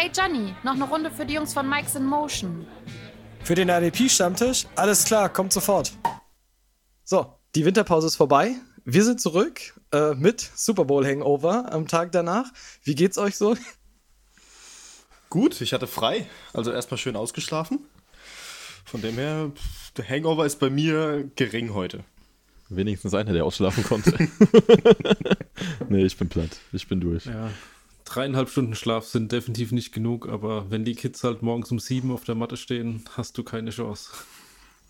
Hey Johnny, noch eine Runde für die Jungs von Mike's in Motion. Für den ADP-Stammtisch? Alles klar, kommt sofort. So, die Winterpause ist vorbei. Wir sind zurück äh, mit Super Bowl Hangover am Tag danach. Wie geht's euch so? Gut, ich hatte frei, also erstmal schön ausgeschlafen. Von dem her, der Hangover ist bei mir gering heute. Wenigstens einer, der ausschlafen konnte. nee, ich bin platt. Ich bin durch. Ja, dreieinhalb Stunden Schlaf sind definitiv nicht genug, aber wenn die Kids halt morgens um sieben auf der Matte stehen, hast du keine Chance.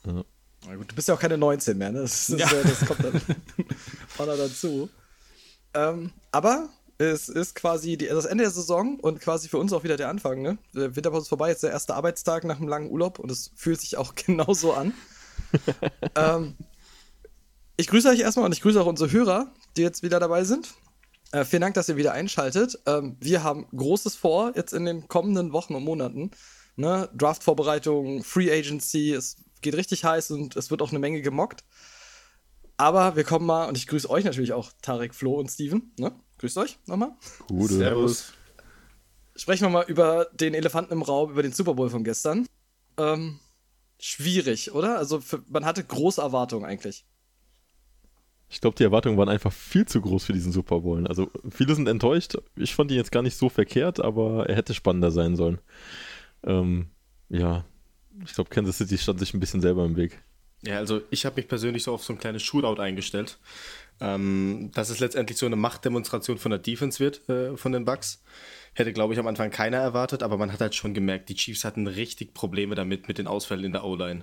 Ja. Na gut, du bist ja auch keine 19 mehr, ne? Das, das, ja. das kommt dann auch noch dazu. Ähm, aber es ist quasi die, das Ende der Saison und quasi für uns auch wieder der Anfang, ne? Der Winterpause ist vorbei, jetzt der erste Arbeitstag nach einem langen Urlaub und es fühlt sich auch genauso an. ähm, ich grüße euch erstmal und ich grüße auch unsere Hörer, die jetzt wieder dabei sind. Äh, vielen Dank, dass ihr wieder einschaltet. Ähm, wir haben Großes vor jetzt in den kommenden Wochen und Monaten. Ne? Draft-Vorbereitung, Free Agency, es geht richtig heiß und es wird auch eine Menge gemockt. Aber wir kommen mal, und ich grüße euch natürlich auch, Tarek, Flo und Steven. Ne? Grüßt euch nochmal. Gute. Servus. Sprechen wir mal über den Elefanten im Raum, über den Super Bowl von gestern. Ähm, schwierig, oder? Also für, man hatte große Erwartungen eigentlich. Ich glaube, die Erwartungen waren einfach viel zu groß für diesen Super Bowl. Also viele sind enttäuscht. Ich fand ihn jetzt gar nicht so verkehrt, aber er hätte spannender sein sollen. Ähm, ja, ich glaube, Kansas City stand sich ein bisschen selber im Weg. Ja, also ich habe mich persönlich so auf so ein kleines Shootout eingestellt. Ähm, dass es letztendlich so eine Machtdemonstration von der Defense wird, äh, von den Bucks. Hätte, glaube ich, am Anfang keiner erwartet, aber man hat halt schon gemerkt, die Chiefs hatten richtig Probleme damit, mit den Ausfällen in der O-Line.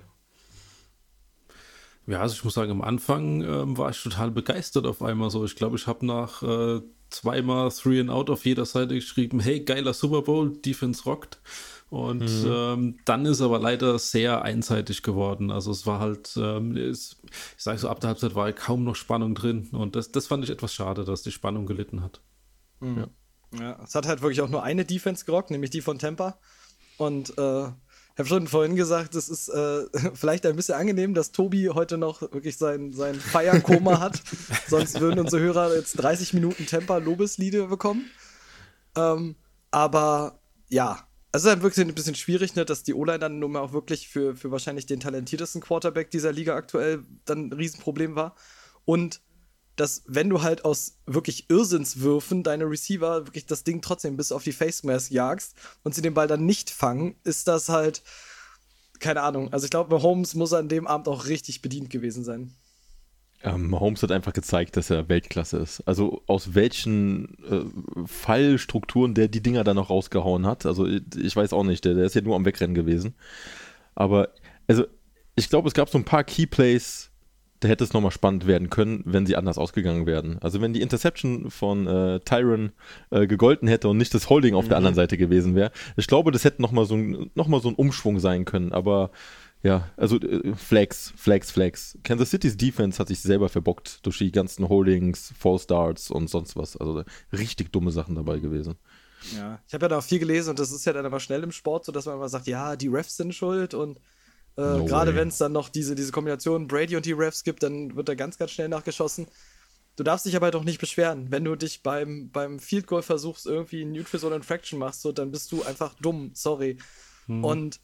Ja, also ich muss sagen, am Anfang ähm, war ich total begeistert auf einmal so. Ich glaube, ich habe nach äh, zweimal Three and Out auf jeder Seite geschrieben, hey, geiler Super Bowl, Defense rockt. Und mhm. ähm, dann ist aber leider sehr einseitig geworden. Also es war halt, ähm, ist, ich sage so, ab der Halbzeit war kaum noch Spannung drin. Und das, das fand ich etwas schade, dass die Spannung gelitten hat. Mhm. Ja. ja. es hat halt wirklich auch nur eine Defense gerockt, nämlich die von Tampa. Und äh, habe schon vorhin gesagt, es ist äh, vielleicht ein bisschen angenehm, dass Tobi heute noch wirklich sein, sein Feierkoma hat. Sonst würden unsere Hörer jetzt 30 Minuten Temper-Lobesliede bekommen. Ähm, aber ja, es ist halt wirklich ein bisschen schwierig, ne, dass die O-Line dann nun mal auch wirklich für, für wahrscheinlich den talentiertesten Quarterback dieser Liga aktuell dann ein Riesenproblem war. Und dass, wenn du halt aus wirklich Irrsinnswürfen deine Receiver wirklich das Ding trotzdem bis auf die Face Mask jagst und sie den Ball dann nicht fangen, ist das halt, keine Ahnung. Also ich glaube, Holmes muss an dem Abend auch richtig bedient gewesen sein. Ähm, Holmes hat einfach gezeigt, dass er Weltklasse ist. Also aus welchen äh, Fallstrukturen der die Dinger dann noch rausgehauen hat. Also ich weiß auch nicht, der, der ist ja nur am Wegrennen gewesen. Aber also ich glaube, es gab so ein paar Keyplays, da hätte es nochmal spannend werden können, wenn sie anders ausgegangen wären. Also wenn die Interception von äh, Tyron äh, gegolten hätte und nicht das Holding auf mhm. der anderen Seite gewesen wäre. Ich glaube, das hätte nochmal so, noch so ein Umschwung sein können. Aber ja, also äh, Flex, Flex, Flex. Kansas City's Defense hat sich selber verbockt durch die ganzen Holdings, False Starts und sonst was. Also richtig dumme Sachen dabei gewesen. Ja, ich habe ja da auch viel gelesen und das ist ja dann aber schnell im Sport, so dass man immer sagt, ja, die Refs sind schuld und äh, no gerade wenn es dann noch diese, diese Kombination Brady und die Refs gibt, dann wird da ganz, ganz schnell nachgeschossen. Du darfst dich aber doch nicht beschweren. Wenn du dich beim, beim Field Goal versuchst, irgendwie ein Neutral Zone Infraction machst, so, dann bist du einfach dumm, sorry. Hm. Und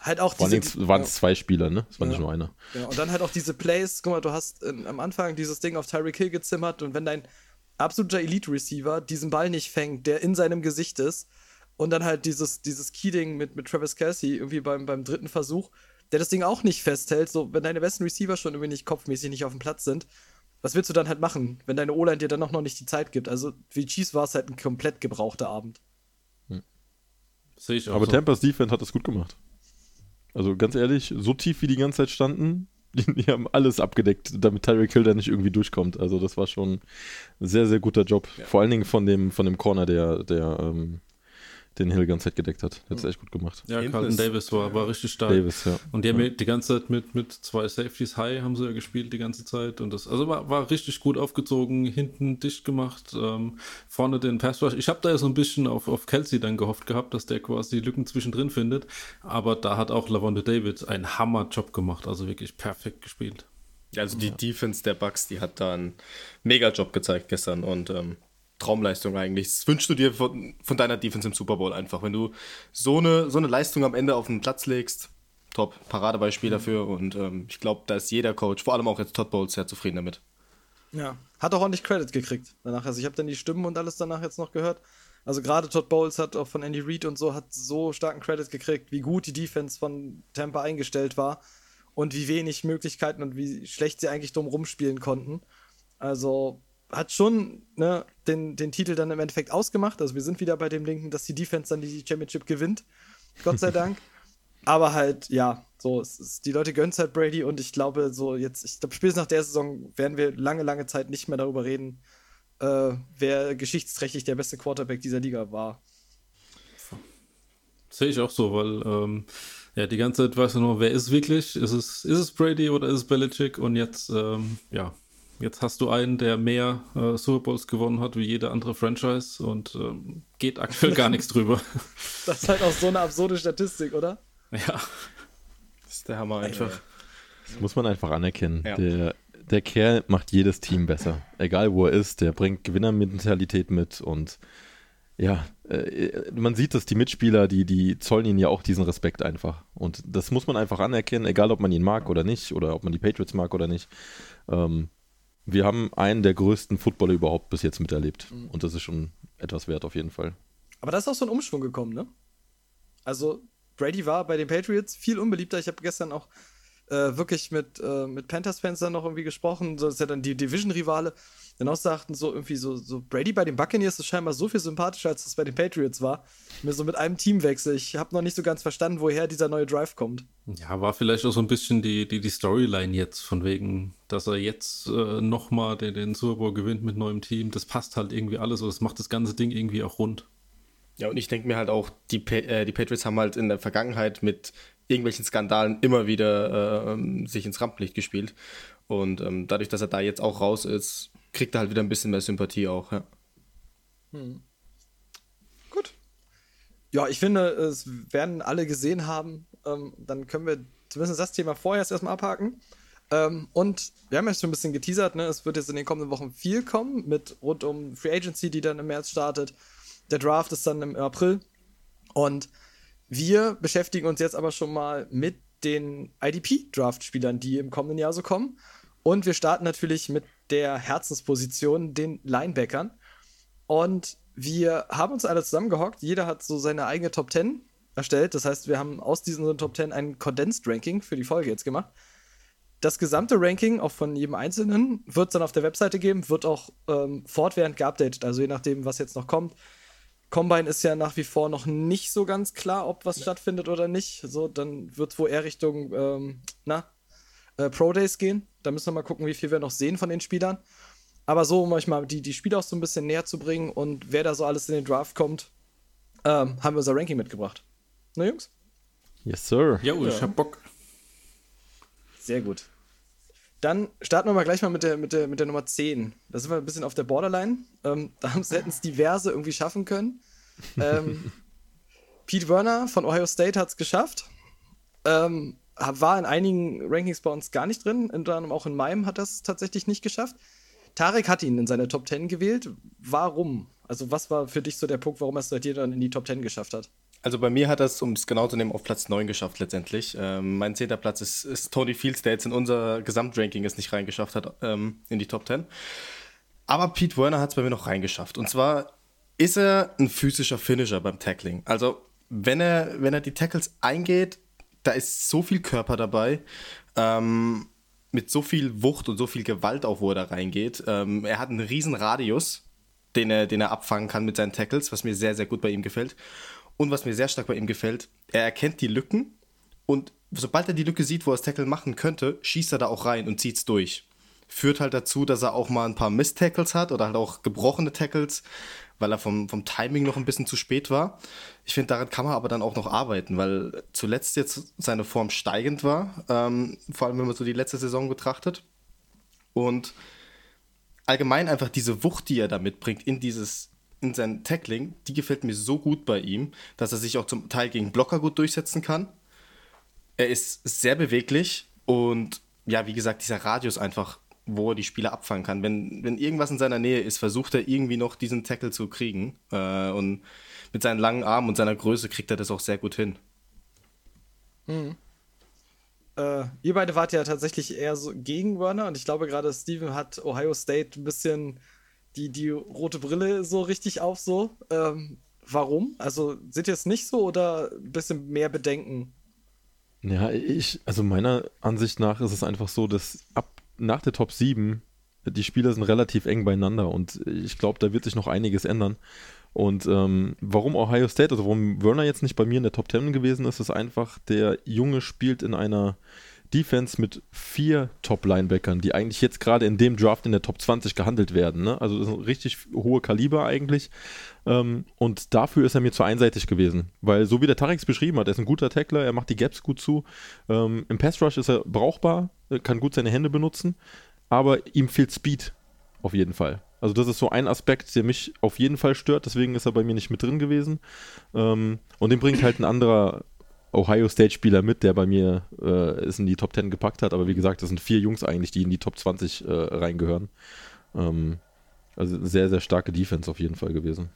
halt auch diese. Vor waren es zwei Spieler, ne? Es war ja. nicht nur einer. Ja, und dann halt auch diese Plays. Guck mal, du hast in, am Anfang dieses Ding auf Tyreek Hill gezimmert und wenn dein absoluter Elite-Receiver diesen Ball nicht fängt, der in seinem Gesicht ist, und dann halt dieses, dieses Key-Ding mit, mit Travis Kelsey irgendwie beim, beim dritten Versuch, der das Ding auch nicht festhält, so wenn deine besten Receiver schon irgendwie nicht kopfmäßig nicht auf dem Platz sind, was willst du dann halt machen, wenn deine O-Line dir dann auch noch nicht die Zeit gibt? Also für die Chiefs war es halt ein komplett gebrauchter Abend. Hm. Sehe ich auch Aber so. Tampa's Defense hat das gut gemacht. Also ganz ehrlich, so tief wie die ganze Zeit standen, die, die haben alles abgedeckt, damit Tyreek Hill da nicht irgendwie durchkommt. Also das war schon ein sehr, sehr guter Job. Ja. Vor allen Dingen von dem, von dem Corner, der, der ähm, den Hill die ganze Zeit gedeckt hat. Der hat es echt gut gemacht. Ja, Carlton Davis war, war richtig stark. Davis, ja. Und die haben ja. die ganze Zeit mit, mit zwei Safeties High haben sie ja gespielt die ganze Zeit. Und das, also war, war richtig gut aufgezogen, hinten dicht gemacht, ähm, vorne den Pass Rush. Ich habe da ja so ein bisschen auf, auf Kelsey dann gehofft gehabt, dass der quasi Lücken zwischendrin findet. Aber da hat auch Lavonde David einen Hammer-Job gemacht, also wirklich perfekt gespielt. Also die ja. Defense der Bucks, die hat da einen Mega-Job gezeigt gestern und ähm, Traumleistung eigentlich. Das wünschst du dir von, von, deiner Defense im Super Bowl einfach. Wenn du so eine, so eine Leistung am Ende auf den Platz legst, top. Paradebeispiel mhm. dafür. Und ähm, ich glaube, da ist jeder Coach, vor allem auch jetzt Todd Bowles, sehr zufrieden damit. Ja, hat auch ordentlich Credit gekriegt danach. Also ich habe dann die Stimmen und alles danach jetzt noch gehört. Also gerade Todd Bowles hat auch von Andy Reid und so hat so starken Credit gekriegt, wie gut die Defense von Tampa eingestellt war und wie wenig Möglichkeiten und wie schlecht sie eigentlich drum rumspielen konnten. Also hat schon ne, den, den Titel dann im Endeffekt ausgemacht. Also wir sind wieder bei dem Linken, dass die Defense dann die Championship gewinnt. Gott sei Dank. Aber halt, ja, so, ist, die Leute gönnen es halt Brady und ich glaube, so jetzt, ich glaube, spätestens nach der Saison werden wir lange, lange Zeit nicht mehr darüber reden, äh, wer geschichtsträchtig der beste Quarterback dieser Liga war. Sehe ich auch so, weil ähm, ja, die ganze Zeit weißt du nur, wer ist wirklich? Ist es, ist es Brady oder ist es Belichick? Und jetzt, ähm, ja, jetzt hast du einen, der mehr äh, Super Bowls gewonnen hat wie jede andere Franchise und ähm, geht aktuell gar nichts drüber. Das ist halt auch so eine absurde Statistik, oder? Ja. Das ist der Hammer einfach. Das muss man einfach anerkennen. Ja. Der, der Kerl macht jedes Team besser. Egal wo er ist, der bringt Gewinnermentalität mit und ja, äh, man sieht, dass die Mitspieler, die, die zollen ihn ja auch diesen Respekt einfach. Und das muss man einfach anerkennen, egal ob man ihn mag oder nicht, oder ob man die Patriots mag oder nicht. Ähm, wir haben einen der größten Footballer überhaupt bis jetzt miterlebt. Mhm. Und das ist schon etwas wert auf jeden Fall. Aber da ist auch so ein Umschwung gekommen, ne? Also, Brady war bei den Patriots viel unbeliebter. Ich habe gestern auch äh, wirklich mit, äh, mit Panthers-Fans dann noch irgendwie gesprochen. So, das ist ja dann die Division-Rivale. Dann auch sagten so irgendwie so, so Brady bei den Buccaneers ist scheinbar so viel sympathischer, als es bei den Patriots war. Mir so mit einem Teamwechsel. Ich habe noch nicht so ganz verstanden, woher dieser neue Drive kommt. Ja, war vielleicht auch so ein bisschen die, die, die Storyline jetzt, von wegen, dass er jetzt äh, nochmal den, den Super Bowl gewinnt mit neuem Team. Das passt halt irgendwie alles und das macht das ganze Ding irgendwie auch rund. Ja, und ich denke mir halt auch, die, pa äh, die Patriots haben halt in der Vergangenheit mit irgendwelchen Skandalen immer wieder äh, sich ins Rampenlicht gespielt. Und ähm, dadurch, dass er da jetzt auch raus ist, kriegt er halt wieder ein bisschen mehr Sympathie auch, ja. Hm. Gut. Ja, ich finde, es werden alle gesehen haben. Ähm, dann können wir zumindest das Thema vorher erstmal abhaken. Ähm, und wir haben ja schon ein bisschen geteasert, ne? Es wird jetzt in den kommenden Wochen viel kommen mit rund um Free Agency, die dann im März startet. Der Draft ist dann im April. Und wir beschäftigen uns jetzt aber schon mal mit den IDP-Draft-Spielern, die im kommenden Jahr so kommen. Und wir starten natürlich mit der Herzensposition, den Linebackern. Und wir haben uns alle zusammengehockt. Jeder hat so seine eigene Top 10 erstellt. Das heißt, wir haben aus diesen Top 10 ein Condensed Ranking für die Folge jetzt gemacht. Das gesamte Ranking, auch von jedem Einzelnen, wird es dann auf der Webseite geben, wird auch ähm, fortwährend geupdatet, also je nachdem, was jetzt noch kommt. Combine ist ja nach wie vor noch nicht so ganz klar, ob was ja. stattfindet oder nicht. So, dann wird es wohl eher Richtung, ähm, na, äh, Pro Days gehen. Da müssen wir mal gucken, wie viel wir noch sehen von den Spielern. Aber so, um euch mal die, die Spieler auch so ein bisschen näher zu bringen und wer da so alles in den Draft kommt, ähm, haben wir unser Ranking mitgebracht. Na, Jungs? Yes, sir. Jo, ich hab Bock. Sehr gut. Dann starten wir mal gleich mal mit der, mit der, mit der Nummer 10. Da sind wir ein bisschen auf der Borderline. Ähm, da hätten es diverse irgendwie schaffen können. Ähm, Pete Werner von Ohio State hat es geschafft. Ähm, war in einigen Rankings bei uns gar nicht drin. Unter anderem auch in meinem hat das tatsächlich nicht geschafft. Tarek hat ihn in seine Top 10 gewählt. Warum? Also, was war für dich so der Punkt, warum er es bei dir dann in die Top 10 geschafft hat? Also bei mir hat es, um es genau zu nehmen, auf Platz 9 geschafft letztendlich. Ähm, mein zehnter Platz ist, ist, Tony Fields, der jetzt in unser Gesamtranking es nicht reingeschafft hat ähm, in die Top 10. Aber Pete Werner hat es bei mir noch reingeschafft. Und zwar ist er ein physischer Finisher beim Tackling. Also wenn er, wenn er die Tackles eingeht, da ist so viel Körper dabei. Ähm, mit so viel Wucht und so viel Gewalt auch, wo er da reingeht. Ähm, er hat einen riesen Radius, den er, den er abfangen kann mit seinen Tackles, was mir sehr, sehr gut bei ihm gefällt. Und was mir sehr stark bei ihm gefällt, er erkennt die Lücken und sobald er die Lücke sieht, wo er das Tackle machen könnte, schießt er da auch rein und zieht es durch. Führt halt dazu, dass er auch mal ein paar Miss-Tackles hat oder halt auch gebrochene Tackles, weil er vom, vom Timing noch ein bisschen zu spät war. Ich finde, daran kann man aber dann auch noch arbeiten, weil zuletzt jetzt seine Form steigend war, ähm, vor allem wenn man so die letzte Saison betrachtet. Und allgemein einfach diese Wucht, die er da mitbringt in dieses in sein Tackling, die gefällt mir so gut bei ihm, dass er sich auch zum Teil gegen Blocker gut durchsetzen kann. Er ist sehr beweglich und ja, wie gesagt, dieser Radius einfach wo er die Spieler abfangen kann. Wenn, wenn irgendwas in seiner Nähe ist, versucht er irgendwie noch diesen Tackle zu kriegen. Äh, und mit seinen langen Armen und seiner Größe kriegt er das auch sehr gut hin. Mhm. Äh, ihr beide wart ja tatsächlich eher so gegen Werner und ich glaube gerade Steven hat Ohio State ein bisschen die, die rote Brille so richtig auf so. Ähm, warum? Also seht ihr es nicht so oder ein bisschen mehr Bedenken? Ja, ich, also meiner Ansicht nach ist es einfach so, dass ab nach der Top 7 die Spieler sind relativ eng beieinander und ich glaube, da wird sich noch einiges ändern. Und ähm, warum Ohio State, also warum Werner jetzt nicht bei mir in der Top 10 gewesen ist, ist einfach, der Junge spielt in einer Defense mit vier Top-Linebackern, die eigentlich jetzt gerade in dem Draft in der Top 20 gehandelt werden. Ne? Also das ein richtig hohe Kaliber eigentlich. Ähm, und dafür ist er mir zu einseitig gewesen. Weil so wie der Tarex beschrieben hat, er ist ein guter Tackler, er macht die Gaps gut zu. Ähm, Im Pass Rush ist er brauchbar, kann gut seine Hände benutzen, aber ihm fehlt Speed auf jeden Fall. Also das ist so ein Aspekt, der mich auf jeden Fall stört, deswegen ist er bei mir nicht mit drin gewesen. Ähm, und den bringt halt ein anderer Ohio State-Spieler mit, der bei mir äh, es in die Top 10 gepackt hat. Aber wie gesagt, das sind vier Jungs eigentlich, die in die Top 20 äh, reingehören. Ähm, also sehr, sehr starke Defense auf jeden Fall gewesen.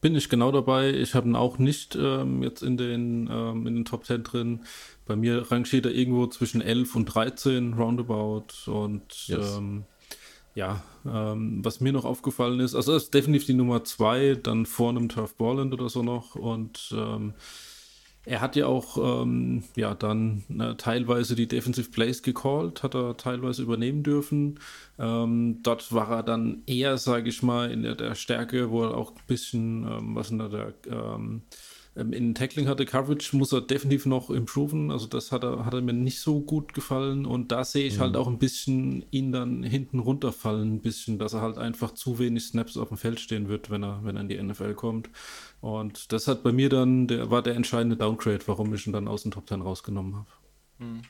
Bin ich genau dabei. Ich habe ihn auch nicht ähm, jetzt in den, ähm, in den Top 10 drin. Bei mir rangiert er irgendwo zwischen 11 und 13 roundabout. Und yes. ähm, ja, ähm, was mir noch aufgefallen ist, also das ist definitiv die Nummer zwei, dann vor einem Turf Borland oder so noch und ähm, er hat ja auch ähm, ja dann äh, teilweise die Defensive Plays gecallt, hat er teilweise übernehmen dürfen. Ähm, dort war er dann eher, sage ich mal, in der, der, Stärke, wo er auch ein bisschen, ähm, was in der, der ähm, in Tackling hatte Coverage, muss er definitiv noch improven. Also das hat er, hat er mir nicht so gut gefallen. Und da sehe ich halt mhm. halt auch ein bisschen ihn dann hinten runterfallen, ein bisschen, dass er halt einfach zu wenig Snaps auf dem Feld stehen wird, wenn er, wenn er in die NFL kommt. Und das hat bei mir dann, der war der entscheidende Downgrade, warum ich ihn dann aus dem Top 10 rausgenommen habe. Mhm.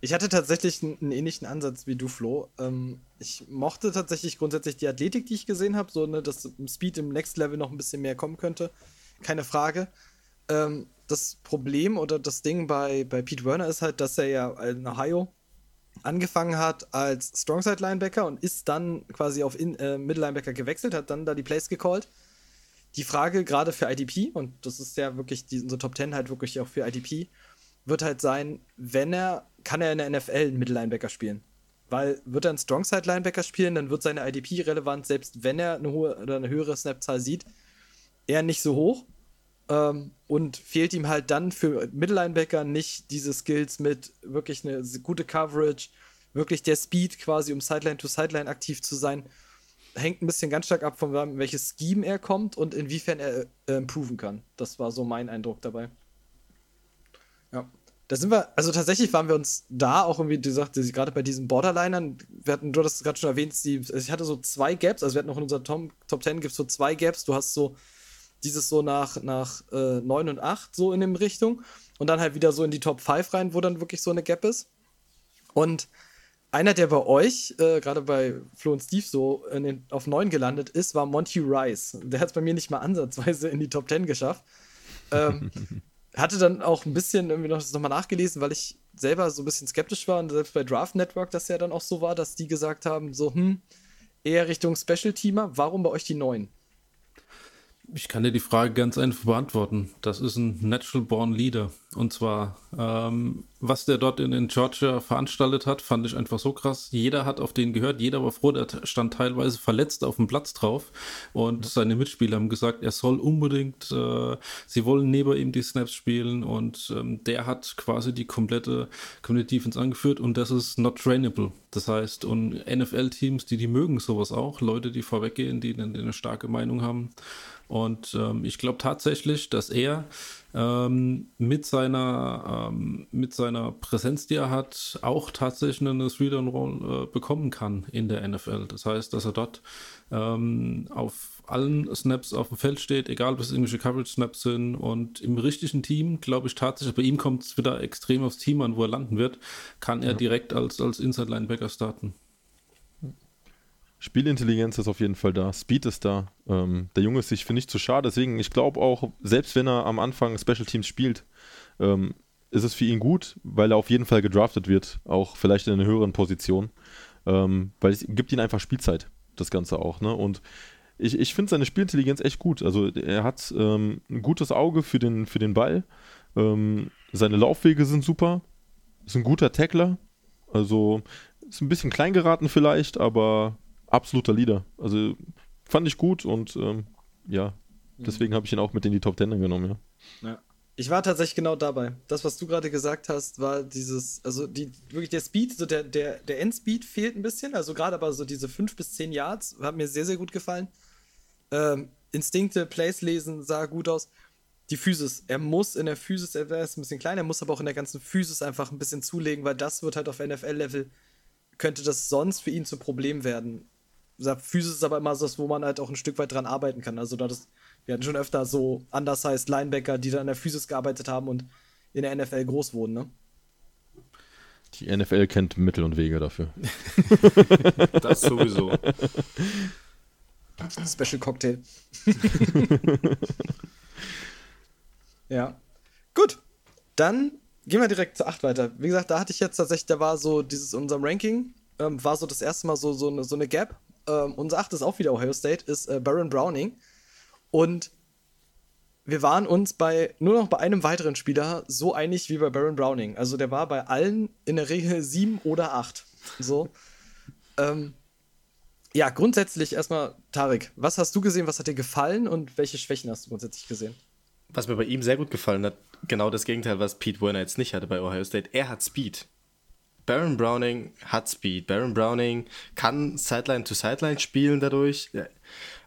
Ich hatte tatsächlich einen ähnlichen Ansatz wie du, Flo. Ähm, ich mochte tatsächlich grundsätzlich die Athletik, die ich gesehen habe, so ne, dass Speed im Next Level noch ein bisschen mehr kommen könnte keine Frage. Ähm, das Problem oder das Ding bei, bei Pete Werner ist halt, dass er ja in Ohio angefangen hat als Strongside Linebacker und ist dann quasi auf äh, Middle Linebacker gewechselt, hat dann da die Plays gecallt. Die Frage gerade für IDP, und das ist ja wirklich die, unsere Top 10 halt wirklich auch für IDP, wird halt sein, wenn er, kann er in der NFL einen Middle Linebacker spielen. Weil wird er einen Strongside Linebacker spielen, dann wird seine IDP relevant, selbst wenn er eine hohe oder eine höhere Snap-Zahl sieht, eher nicht so hoch. Ähm, und fehlt ihm halt dann für Mittellinebacker nicht diese Skills mit wirklich eine gute Coverage, wirklich der Speed quasi, um Sideline to Sideline aktiv zu sein. Hängt ein bisschen ganz stark ab, von welches Scheme er kommt und inwiefern er äh, improven kann. Das war so mein Eindruck dabei. Ja. Da sind wir, also tatsächlich waren wir uns da auch irgendwie, du sagst, gerade bei diesen Borderlinern, wir hatten, du hast es gerade schon erwähnt, die, also ich hatte so zwei Gaps, also wir hatten noch in unserer Top, Top 10 gibt es so zwei Gaps, du hast so dieses so nach, nach äh, 9 und 8 so in dem Richtung und dann halt wieder so in die Top 5 rein, wo dann wirklich so eine Gap ist. Und einer, der bei euch, äh, gerade bei Flo und Steve so den, auf 9 gelandet ist, war Monty Rice. Der hat es bei mir nicht mal ansatzweise in die Top 10 geschafft. Ähm, hatte dann auch ein bisschen irgendwie noch das nochmal nachgelesen, weil ich selber so ein bisschen skeptisch war und selbst bei Draft Network das ja dann auch so war, dass die gesagt haben, so, hm, eher Richtung Special Teamer. Warum bei euch die 9? Ich kann dir die Frage ganz einfach beantworten. Das ist ein Natural Born Leader. Und zwar, ähm, was der dort in, in, Georgia veranstaltet hat, fand ich einfach so krass. Jeder hat auf den gehört, jeder war froh, der stand teilweise verletzt auf dem Platz drauf. Und seine Mitspieler haben gesagt, er soll unbedingt, äh, sie wollen neben ihm die Snaps spielen. Und ähm, der hat quasi die komplette Community Defense angeführt. Und das ist not trainable. Das heißt, und NFL-Teams, die, die mögen sowas auch. Leute, die vorweggehen, die, die eine starke Meinung haben. Und ähm, ich glaube tatsächlich, dass er ähm, mit, seiner, ähm, mit seiner Präsenz, die er hat, auch tatsächlich eine Three-Down-Roll äh, bekommen kann in der NFL. Das heißt, dass er dort ähm, auf allen Snaps auf dem Feld steht, egal ob es irgendwelche Coverage-Snaps sind. Und im richtigen Team, glaube ich tatsächlich, bei ihm kommt es wieder extrem aufs Team an, wo er landen wird, kann er ja. direkt als, als Inside-Linebacker starten. Spielintelligenz ist auf jeden Fall da, Speed ist da. Ähm, der Junge ist sich, finde ich, zu schade. Deswegen, ich glaube auch, selbst wenn er am Anfang Special Teams spielt, ähm, ist es für ihn gut, weil er auf jeden Fall gedraftet wird, auch vielleicht in einer höheren Position, ähm, weil es gibt ihm einfach Spielzeit, das Ganze auch. Ne? Und ich, ich finde seine Spielintelligenz echt gut. Also er hat ähm, ein gutes Auge für den, für den Ball. Ähm, seine Laufwege sind super. Ist ein guter Tackler. Also ist ein bisschen klein geraten vielleicht, aber absoluter Leader. Also fand ich gut und ähm, ja, deswegen habe ich ihn auch mit in die Top Ten genommen, ja. ja. Ich war tatsächlich genau dabei. Das, was du gerade gesagt hast, war dieses, also die, wirklich der Speed, so der, der, der Endspeed fehlt ein bisschen. Also gerade aber so diese 5 bis 10 Yards hat mir sehr, sehr gut gefallen. Ähm, Instinkte, Plays lesen, sah gut aus. Die Physis, er muss in der Physis, er ist ein bisschen klein, er muss aber auch in der ganzen Physis einfach ein bisschen zulegen, weil das wird halt auf NFL-Level, könnte das sonst für ihn zum Problem werden. Physis ist aber immer so, wo man halt auch ein Stück weit dran arbeiten kann. Also da das wir hatten schon öfter so undersized Linebacker, die dann in der Physis gearbeitet haben und in der NFL groß wurden, ne? Die NFL kennt Mittel und Wege dafür. das sowieso. Special Cocktail. ja. Gut. Dann gehen wir direkt zu 8 weiter. Wie gesagt, da hatte ich jetzt tatsächlich, da war so dieses unserem Ranking, ähm, war so das erste Mal so, so, eine, so eine Gap. Ähm, unser 8 ist auch wieder Ohio State, ist äh, Baron Browning. Und wir waren uns bei nur noch bei einem weiteren Spieler so einig wie bei Baron Browning. Also der war bei allen in der Regel sieben oder acht. So. ähm, ja, grundsätzlich erstmal, Tarek, was hast du gesehen, was hat dir gefallen und welche Schwächen hast du grundsätzlich gesehen? Was mir bei ihm sehr gut gefallen hat, genau das Gegenteil, was Pete Werner jetzt nicht hatte bei Ohio State. Er hat Speed. Baron Browning hat Speed. Baron Browning kann Sideline to Sideline spielen dadurch.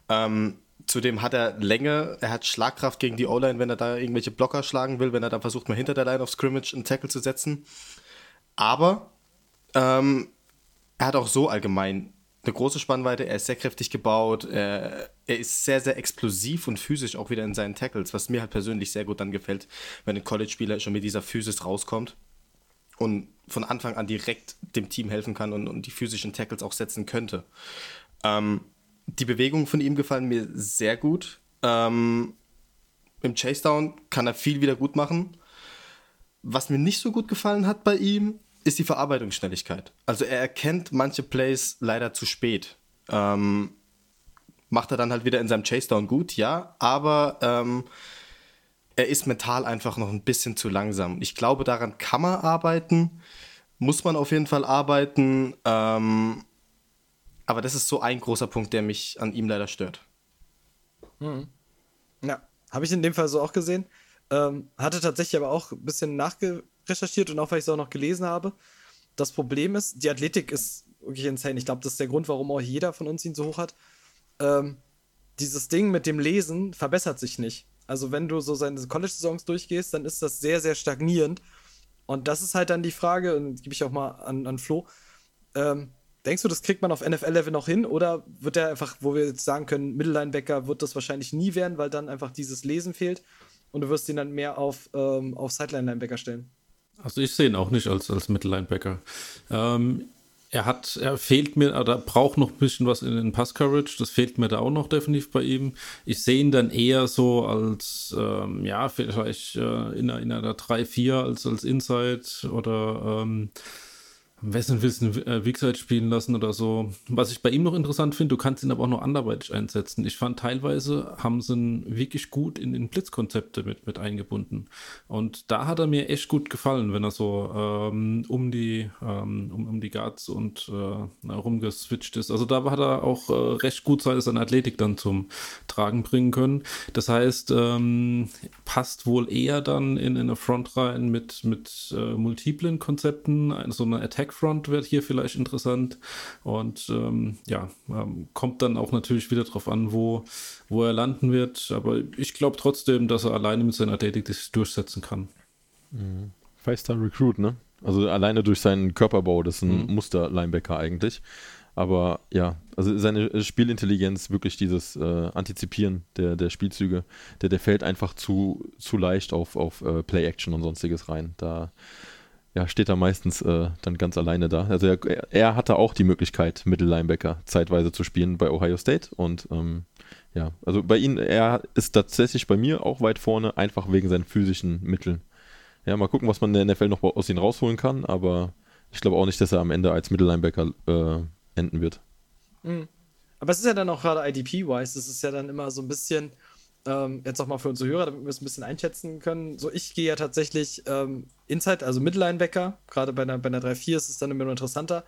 Ähm, Zudem hat er Länge, er hat Schlagkraft gegen die O-Line, wenn er da irgendwelche Blocker schlagen will, wenn er dann versucht, mal hinter der Line of Scrimmage einen Tackle zu setzen. Aber ähm, er hat auch so allgemein eine große Spannweite, er ist sehr kräftig gebaut, er, er, ist sehr, sehr explosiv und physisch auch wieder in seinen Tackles, was mir halt persönlich sehr gut dann gefällt, wenn ein College-Spieler schon mit dieser Physis rauskommt und von Anfang an direkt dem Team helfen kann und, und die physischen Tackles auch setzen könnte. Ähm, die Bewegungen von ihm gefallen mir sehr gut. Ähm, Im Chasedown kann er viel wieder gut machen. Was mir nicht so gut gefallen hat bei ihm, ist die Verarbeitungsschnelligkeit. Also er erkennt manche Plays leider zu spät. Ähm, macht er dann halt wieder in seinem Chasedown gut, ja, aber ähm, er ist mental einfach noch ein bisschen zu langsam. Ich glaube, daran kann man arbeiten, muss man auf jeden Fall arbeiten. Ähm, aber das ist so ein großer Punkt, der mich an ihm leider stört. Mhm. Ja, habe ich in dem Fall so auch gesehen. Ähm, hatte tatsächlich aber auch ein bisschen nachgerecherchiert und auch, weil ich es auch noch gelesen habe. Das Problem ist, die Athletik ist wirklich insane. Ich glaube, das ist der Grund, warum auch jeder von uns ihn so hoch hat. Ähm, dieses Ding mit dem Lesen verbessert sich nicht. Also, wenn du so seine College-Saisons durchgehst, dann ist das sehr, sehr stagnierend. Und das ist halt dann die Frage, und gebe ich auch mal an, an Flo. Ähm, Denkst du, das kriegt man auf NFL-Level noch hin oder wird er einfach, wo wir jetzt sagen können, Mittellinebacker wird das wahrscheinlich nie werden, weil dann einfach dieses Lesen fehlt und du wirst ihn dann mehr auf, ähm, auf Sideline-Linebacker stellen? Also ich sehe ihn auch nicht als, als Mittellinebacker. Ähm, er hat, er fehlt mir, oder braucht noch ein bisschen was in den Pass-Coverage, das fehlt mir da auch noch definitiv bei ihm. Ich sehe ihn dann eher so als, ähm, ja, vielleicht äh, in, einer, in einer 3-4 als, als Inside oder ähm, Wessen willst du äh, Weakside spielen lassen oder so. Was ich bei ihm noch interessant finde, du kannst ihn aber auch noch anderweitig einsetzen. Ich fand teilweise haben sie ihn wirklich gut in den Blitzkonzepte mit, mit eingebunden. Und da hat er mir echt gut gefallen, wenn er so ähm, um die ähm, um, um die Guards und äh, rumgeswitcht ist. Also da hat er auch äh, recht gut seine Athletik dann zum Tragen bringen können. Das heißt, ähm, passt wohl eher dann in, in eine Front rein mit, mit äh, multiplen Konzepten, so eine Attack Backfront wird hier vielleicht interessant. Und ähm, ja, ähm, kommt dann auch natürlich wieder darauf an, wo, wo er landen wird. Aber ich glaube trotzdem, dass er alleine mit seiner Athletik das durchsetzen kann. Mhm. Five-Star Recruit, ne? Also alleine durch seinen Körperbau, das ist ein mhm. Muster-Linebacker eigentlich. Aber ja, also seine Spielintelligenz, wirklich dieses äh, Antizipieren der, der Spielzüge, der, der fällt einfach zu, zu leicht auf, auf äh, Play-Action und sonstiges rein. Da ja, steht er meistens äh, dann ganz alleine da. Also er, er, hatte auch die Möglichkeit, Mittellinebacker zeitweise zu spielen bei Ohio State und ähm, ja, also bei ihm, er ist tatsächlich bei mir auch weit vorne, einfach wegen seinen physischen Mitteln. ja, mal gucken, was man in der NFL noch aus ihm rausholen kann, aber ich glaube auch nicht, dass er am Ende als Mittellinebacker äh, enden wird. Mhm. Aber es ist ja dann auch gerade IDP-wise, das ist ja dann immer so ein bisschen, ähm, jetzt auch mal für unsere Hörer, damit wir es ein bisschen einschätzen können. So, ich gehe ja tatsächlich ähm, Inside, also Mittellinebacker, gerade bei einer, bei einer 3-4 ist es dann immer nur interessanter.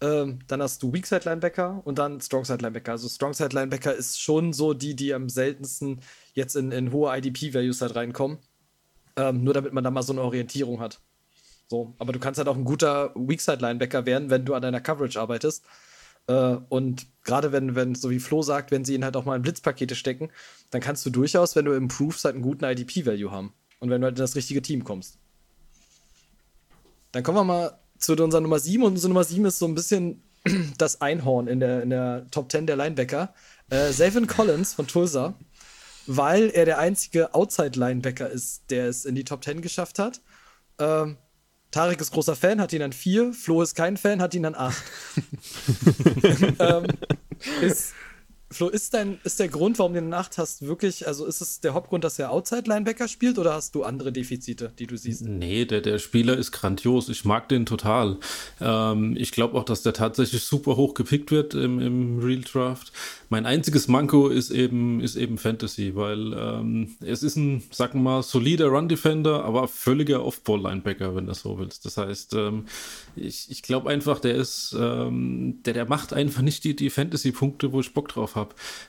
Ähm, dann hast du Weakside Linebacker und dann Strongside Linebacker. Also Strongside Linebacker ist schon so die, die am seltensten jetzt in, in hohe IDP-Values halt reinkommen. Ähm, nur damit man da mal so eine Orientierung hat. So, aber du kannst halt auch ein guter Weakside Linebacker werden, wenn du an deiner Coverage arbeitest. Äh, und gerade wenn, wenn, so wie Flo sagt, wenn sie ihn halt auch mal in Blitzpakete stecken, dann kannst du durchaus, wenn du improvest, halt einen guten IDP-Value haben. Und wenn du halt in das richtige Team kommst. Dann kommen wir mal zu unserer Nummer 7 und unsere Nummer 7 ist so ein bisschen das Einhorn in der, in der Top 10 der Linebacker. Äh, Savin Collins von Tulsa, weil er der einzige Outside-Linebacker ist, der es in die Top 10 geschafft hat. Ähm, Tarek ist großer Fan, hat ihn an 4. Flo ist kein Fan, hat ihn an 8. ähm, ist, Flo, ist, dein, ist der Grund, warum du den Nacht hast, wirklich, also ist es der Hauptgrund, dass er Outside-Linebacker spielt oder hast du andere Defizite, die du siehst? Nee, der, der Spieler ist grandios. Ich mag den total. Ähm, ich glaube auch, dass der tatsächlich super hoch gepickt wird im, im Real Draft. Mein einziges Manko ist eben, ist eben Fantasy, weil ähm, es ist ein, sagen wir mal, solider Run-Defender, aber völliger Off-Ball-Linebacker, wenn du so willst. Das heißt, ähm, ich, ich glaube einfach, der ist, ähm, der, der macht einfach nicht die, die Fantasy-Punkte, wo ich Bock drauf habe.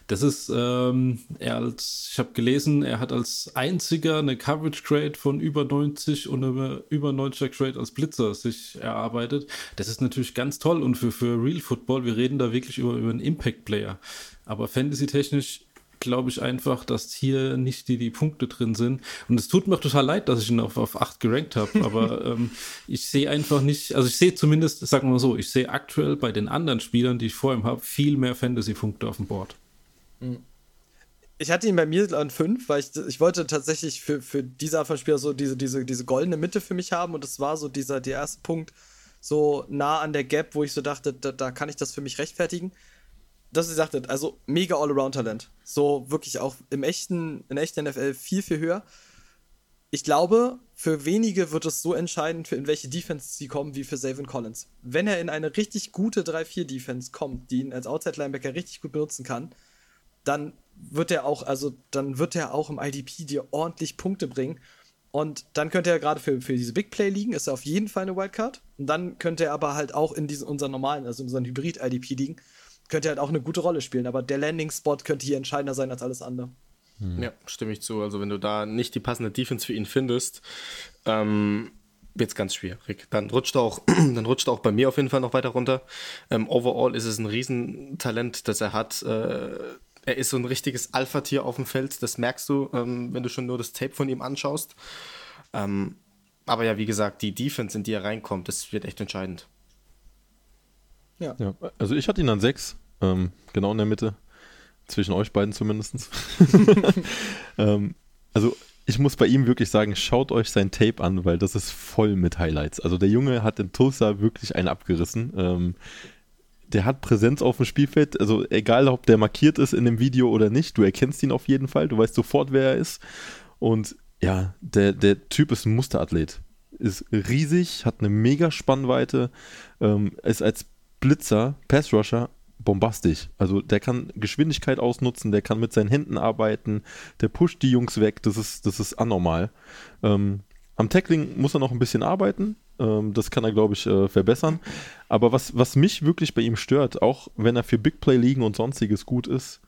Das ist, ähm, er als, ich habe gelesen, er hat als einziger eine Coverage Grade von über 90 und eine über 90er Grade als Blitzer sich erarbeitet. Das ist natürlich ganz toll und für, für Real Football, wir reden da wirklich über, über einen Impact-Player. Aber Fantasy-technisch glaube ich einfach, dass hier nicht die, die Punkte drin sind. Und es tut mir total leid, dass ich ihn auf, auf 8 gerankt habe. Aber ähm, ich sehe einfach nicht, also ich sehe zumindest, sagen wir mal so, ich sehe aktuell bei den anderen Spielern, die ich vor ihm habe, viel mehr Fantasy-Punkte auf dem Board. Hm. Ich hatte ihn bei mir an 5, weil ich, ich wollte tatsächlich für, für diese Art von Spieler so diese, diese, diese goldene Mitte für mich haben. Und das war so dieser, der erste Punkt, so nah an der Gap, wo ich so dachte, da, da kann ich das für mich rechtfertigen dass ihr sagtet, also mega All-Around-Talent. So wirklich auch im echten, in echten NFL viel, viel höher. Ich glaube, für wenige wird es so entscheidend, für in welche Defense sie kommen, wie für Savin Collins. Wenn er in eine richtig gute 3-4-Defense kommt, die ihn als Outside-Linebacker richtig gut benutzen kann, dann wird er auch, also dann wird er auch im IDP dir ordentlich Punkte bringen. Und dann könnte er gerade für, für diese Big Play liegen, ist er auf jeden Fall eine Wildcard. Und dann könnte er aber halt auch in diesen, unseren normalen, also unseren Hybrid-IDP liegen könnte halt auch eine gute Rolle spielen, aber der Landing-Spot könnte hier entscheidender sein als alles andere. Hm. Ja, stimme ich zu. Also wenn du da nicht die passende Defense für ihn findest, ähm, wird es ganz schwierig. Dann rutscht er auch, dann rutscht auch bei mir auf jeden Fall noch weiter runter. Ähm, overall ist es ein Riesentalent, das er hat. Äh, er ist so ein richtiges Alpha-Tier auf dem Feld. Das merkst du, ähm, wenn du schon nur das Tape von ihm anschaust. Ähm, aber ja, wie gesagt, die Defense, in die er reinkommt, das wird echt entscheidend. Ja. ja. Also ich hatte ihn an sechs, ähm, genau in der Mitte. Zwischen euch beiden zumindest. ähm, also ich muss bei ihm wirklich sagen, schaut euch sein Tape an, weil das ist voll mit Highlights. Also der Junge hat in Tulsa wirklich einen abgerissen. Ähm, der hat Präsenz auf dem Spielfeld. Also egal, ob der markiert ist in dem Video oder nicht, du erkennst ihn auf jeden Fall. Du weißt sofort, wer er ist. Und ja, der, der Typ ist ein Musterathlet. Ist riesig, hat eine mega Spannweite, ähm, ist als Blitzer, Pass-Rusher, bombastisch. Also der kann Geschwindigkeit ausnutzen, der kann mit seinen Händen arbeiten, der pusht die Jungs weg, das ist, das ist anormal. Ähm, am Tackling muss er noch ein bisschen arbeiten, ähm, das kann er, glaube ich, äh, verbessern. Aber was, was mich wirklich bei ihm stört, auch wenn er für Big Play liegen und sonstiges gut ist,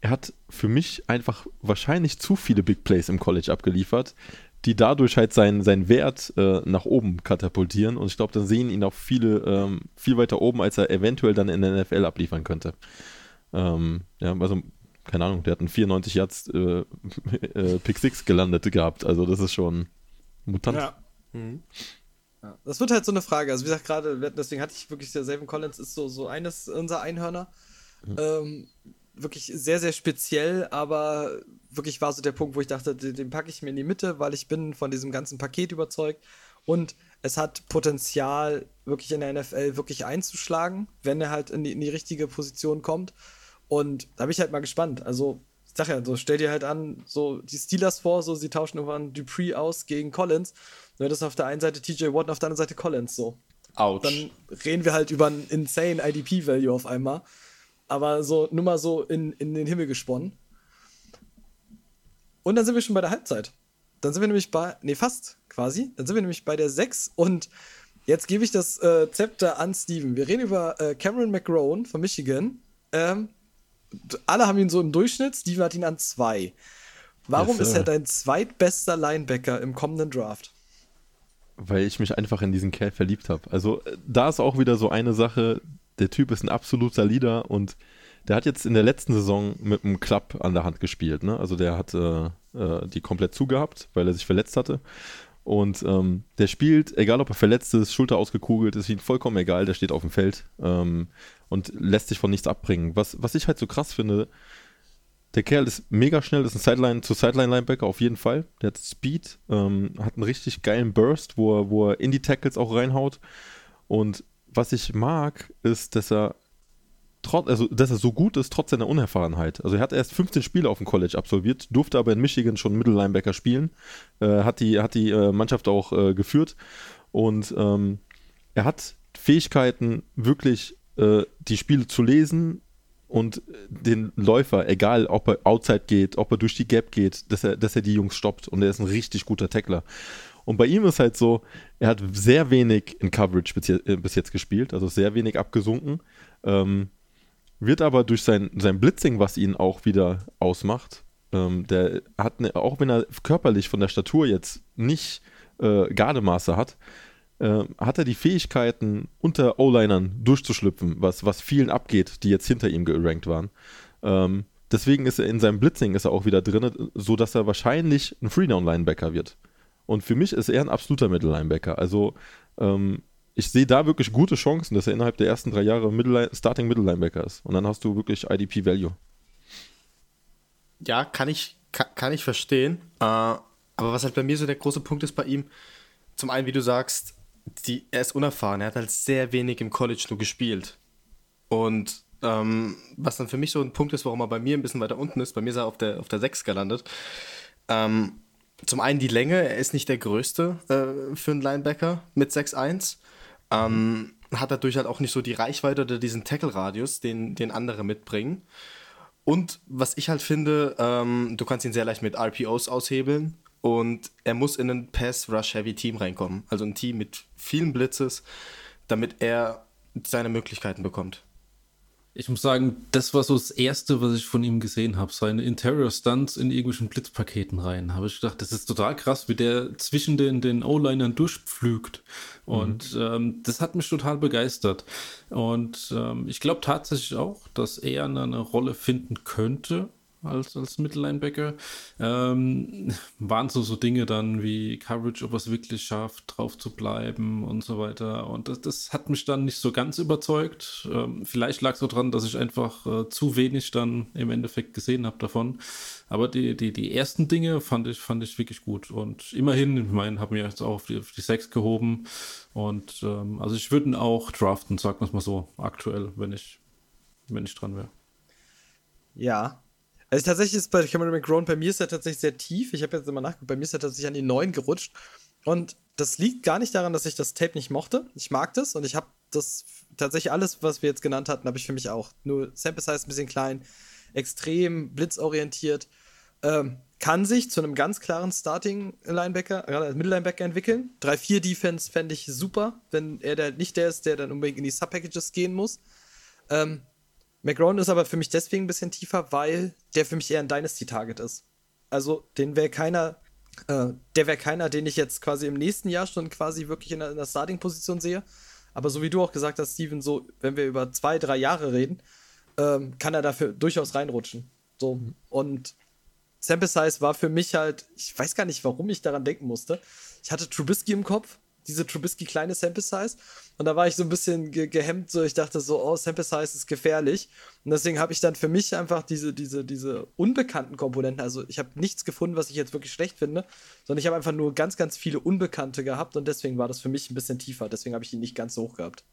er hat für mich einfach wahrscheinlich zu viele Big Plays im College abgeliefert, die dadurch halt seinen, seinen Wert äh, nach oben katapultieren. Und ich glaube, dann sehen ihn auch viele ähm, viel weiter oben, als er eventuell dann in der NFL abliefern könnte. Ähm, ja, also, keine Ahnung, der hat einen 94 Yards äh, äh, Pick 6 gelandet gehabt. Also, das ist schon mutant. Ja. Mhm. ja. Das wird halt so eine Frage. Also, wie gesagt, gerade, deswegen hatte ich wirklich, der Savin Collins ist so, so eines unserer Einhörner. Mhm. Ähm, wirklich sehr, sehr speziell, aber wirklich war so der Punkt, wo ich dachte, den, den packe ich mir in die Mitte, weil ich bin von diesem ganzen Paket überzeugt. Und es hat Potenzial, wirklich in der NFL wirklich einzuschlagen, wenn er halt in die, in die richtige Position kommt. Und da bin ich halt mal gespannt. Also, sag ja, so stell dir halt an, so die Steelers vor, so sie tauschen irgendwann Dupree aus gegen Collins. Dann ist auf der einen Seite TJ Watt und auf der anderen Seite Collins so. Ouch. Dann reden wir halt über einen insane IDP-Value auf einmal. Aber so, nur mal so in, in den Himmel gesponnen. Und dann sind wir schon bei der Halbzeit. Dann sind wir nämlich bei, nee, fast quasi. Dann sind wir nämlich bei der 6 und jetzt gebe ich das äh, Zepter an Steven. Wir reden über äh, Cameron McGrone von Michigan. Ähm, alle haben ihn so im Durchschnitt, Steven hat ihn an 2. Warum Yes, ist er dein zweitbester Linebacker im kommenden Draft? weil ich mich einfach in diesen Kerl verliebt habe. Also äh, da ist auch wieder so eine Sache, der Typ ist ein absoluter Leader und der hat jetzt in der letzten Saison mit einem Club an der Hand gespielt. Ne? Also der hat äh, äh, die komplett zugehabt, weil er sich verletzt hatte. Und ähm, der spielt, egal ob er verletzt ist, Schulter ausgekugelt, ist ihm vollkommen egal, der steht auf dem Feld ähm, und lässt sich von nichts abbringen. Was, was ich halt so krass finde, der Kerl ist mega schnell, ist ein Sideline zu Sideline-Linebacker auf jeden Fall. Der hat Speed, ähm, hat einen richtig geilen Burst, wo er, wo er in die Tackles auch reinhaut. Und was ich mag, ist, dass er trotz, also dass er so gut ist, trotz seiner Unerfahrenheit. Also er hat erst 15 Spiele auf dem College absolviert, durfte aber in Michigan schon Middle Linebacker spielen, äh, hat die, hat die äh, Mannschaft auch äh, geführt und ähm, er hat Fähigkeiten, wirklich äh, die Spiele zu lesen und den Läufer, egal ob er outside geht, ob er durch die Gap geht, dass er, dass er die Jungs stoppt und er ist ein richtig guter Tackler. Und bei ihm ist halt so, er hat sehr wenig in Coverage bis jetzt, äh, bis jetzt gespielt, also sehr wenig abgesunken. Ähm, wird aber durch sein, sein Blitzing, was ihn auch wieder ausmacht, ähm, der hat, eine, auch wenn er körperlich von der Statur jetzt nicht äh, Gardemaße hat, äh, hat er die Fähigkeiten, unter O-Linern durchzuschlüpfen, was, was vielen abgeht, die jetzt hinter ihm gerankt waren. Ähm, deswegen ist er in seinem Blitzing ist er auch wieder drin, so dass er wahrscheinlich ein Freedown-Linebacker wird. Und für mich ist er ein absoluter Middle-Linebacker. Also ähm, ich sehe da wirklich gute Chancen, dass er innerhalb der ersten drei Jahre Middle Starting Middle Linebacker ist. Und dann hast du wirklich IDP Value. Ja, kann ich, kann, kann ich verstehen. Äh, aber was halt bei mir so der große Punkt ist bei ihm, zum einen, wie du sagst, die, er ist unerfahren. Er hat halt sehr wenig im College nur gespielt. Und ähm, was dann für mich so ein Punkt ist, warum er bei mir ein bisschen weiter unten ist, bei mir ist er auf der, auf der 6 gelandet. Ähm, zum einen die Länge, er ist nicht der größte äh, für einen Linebacker mit 6'1. Ähm, hat dadurch halt auch nicht so die Reichweite oder diesen Tackle-Radius, den, den andere mitbringen. Und was ich halt finde, ähm, du kannst ihn sehr leicht mit RPOs aushebeln und er muss in ein Pass-Rush-Heavy-Team reinkommen. Also ein Team mit vielen Blitzes, damit er seine Möglichkeiten bekommt. Ich muss sagen, das war so das Erste, was ich von ihm gesehen habe. Seine Interior-Stunts in irgendwelchen Blitzpaketen rein. Habe ich gedacht, das ist total krass, wie der zwischen den, den O-Linern durchpflügt. Und Mhm. ähm, das hat mich total begeistert. Und ähm, ich glaube tatsächlich auch, dass er eine Rolle finden könnte als, als Mittellinebacker. Ähm, waren so, so Dinge dann wie Coverage, ob er es wirklich schafft, drauf zu bleiben und so weiter. Und das, das hat mich dann nicht so ganz überzeugt. Ähm, vielleicht lag es auch daran, dass ich einfach äh, zu wenig dann im Endeffekt gesehen habe davon. Aber die, die, die ersten Dinge fand ich, fand ich wirklich gut. Und immerhin, ich meine, habe mir jetzt auch auf die, auf die 6 gehoben. Und ähm, also ich würde ihn auch draften, sagen wir es mal so, aktuell, wenn ich, wenn ich dran wäre. Ja. Also tatsächlich ist bei Cameron McGrone, bei mir ist er tatsächlich sehr tief. Ich habe jetzt immer nachgeguckt, bei mir ist er tatsächlich an die 9 gerutscht. Und das liegt gar nicht daran, dass ich das Tape nicht mochte. Ich mag das und ich habe das tatsächlich alles, was wir jetzt genannt hatten, habe ich für mich auch. Nur Sample Size ein bisschen klein, extrem blitzorientiert. Ähm, kann sich zu einem ganz klaren Starting-Linebacker, gerade als Mittellinebacker entwickeln. 3-4-Defense fände ich super, wenn er der, nicht der ist, der dann unbedingt in die Sub-Packages gehen muss. Ähm, McGrone ist aber für mich deswegen ein bisschen tiefer, weil der für mich eher ein Dynasty-Target ist. Also, den wäre keiner, äh, der wäre keiner, den ich jetzt quasi im nächsten Jahr schon quasi wirklich in der, der Starting-Position sehe. Aber so wie du auch gesagt hast, Steven, so, wenn wir über zwei, drei Jahre reden, ähm, kann er dafür durchaus reinrutschen. So, und Sample Size war für mich halt, ich weiß gar nicht, warum ich daran denken musste. Ich hatte Trubisky im Kopf, diese Trubisky kleine Sample Size. Und da war ich so ein bisschen ge gehemmt, so ich dachte so, oh, Sample Size ist gefährlich. Und deswegen habe ich dann für mich einfach diese, diese, diese unbekannten Komponenten, also ich habe nichts gefunden, was ich jetzt wirklich schlecht finde, sondern ich habe einfach nur ganz, ganz viele Unbekannte gehabt und deswegen war das für mich ein bisschen tiefer. Deswegen habe ich ihn nicht ganz so hoch gehabt.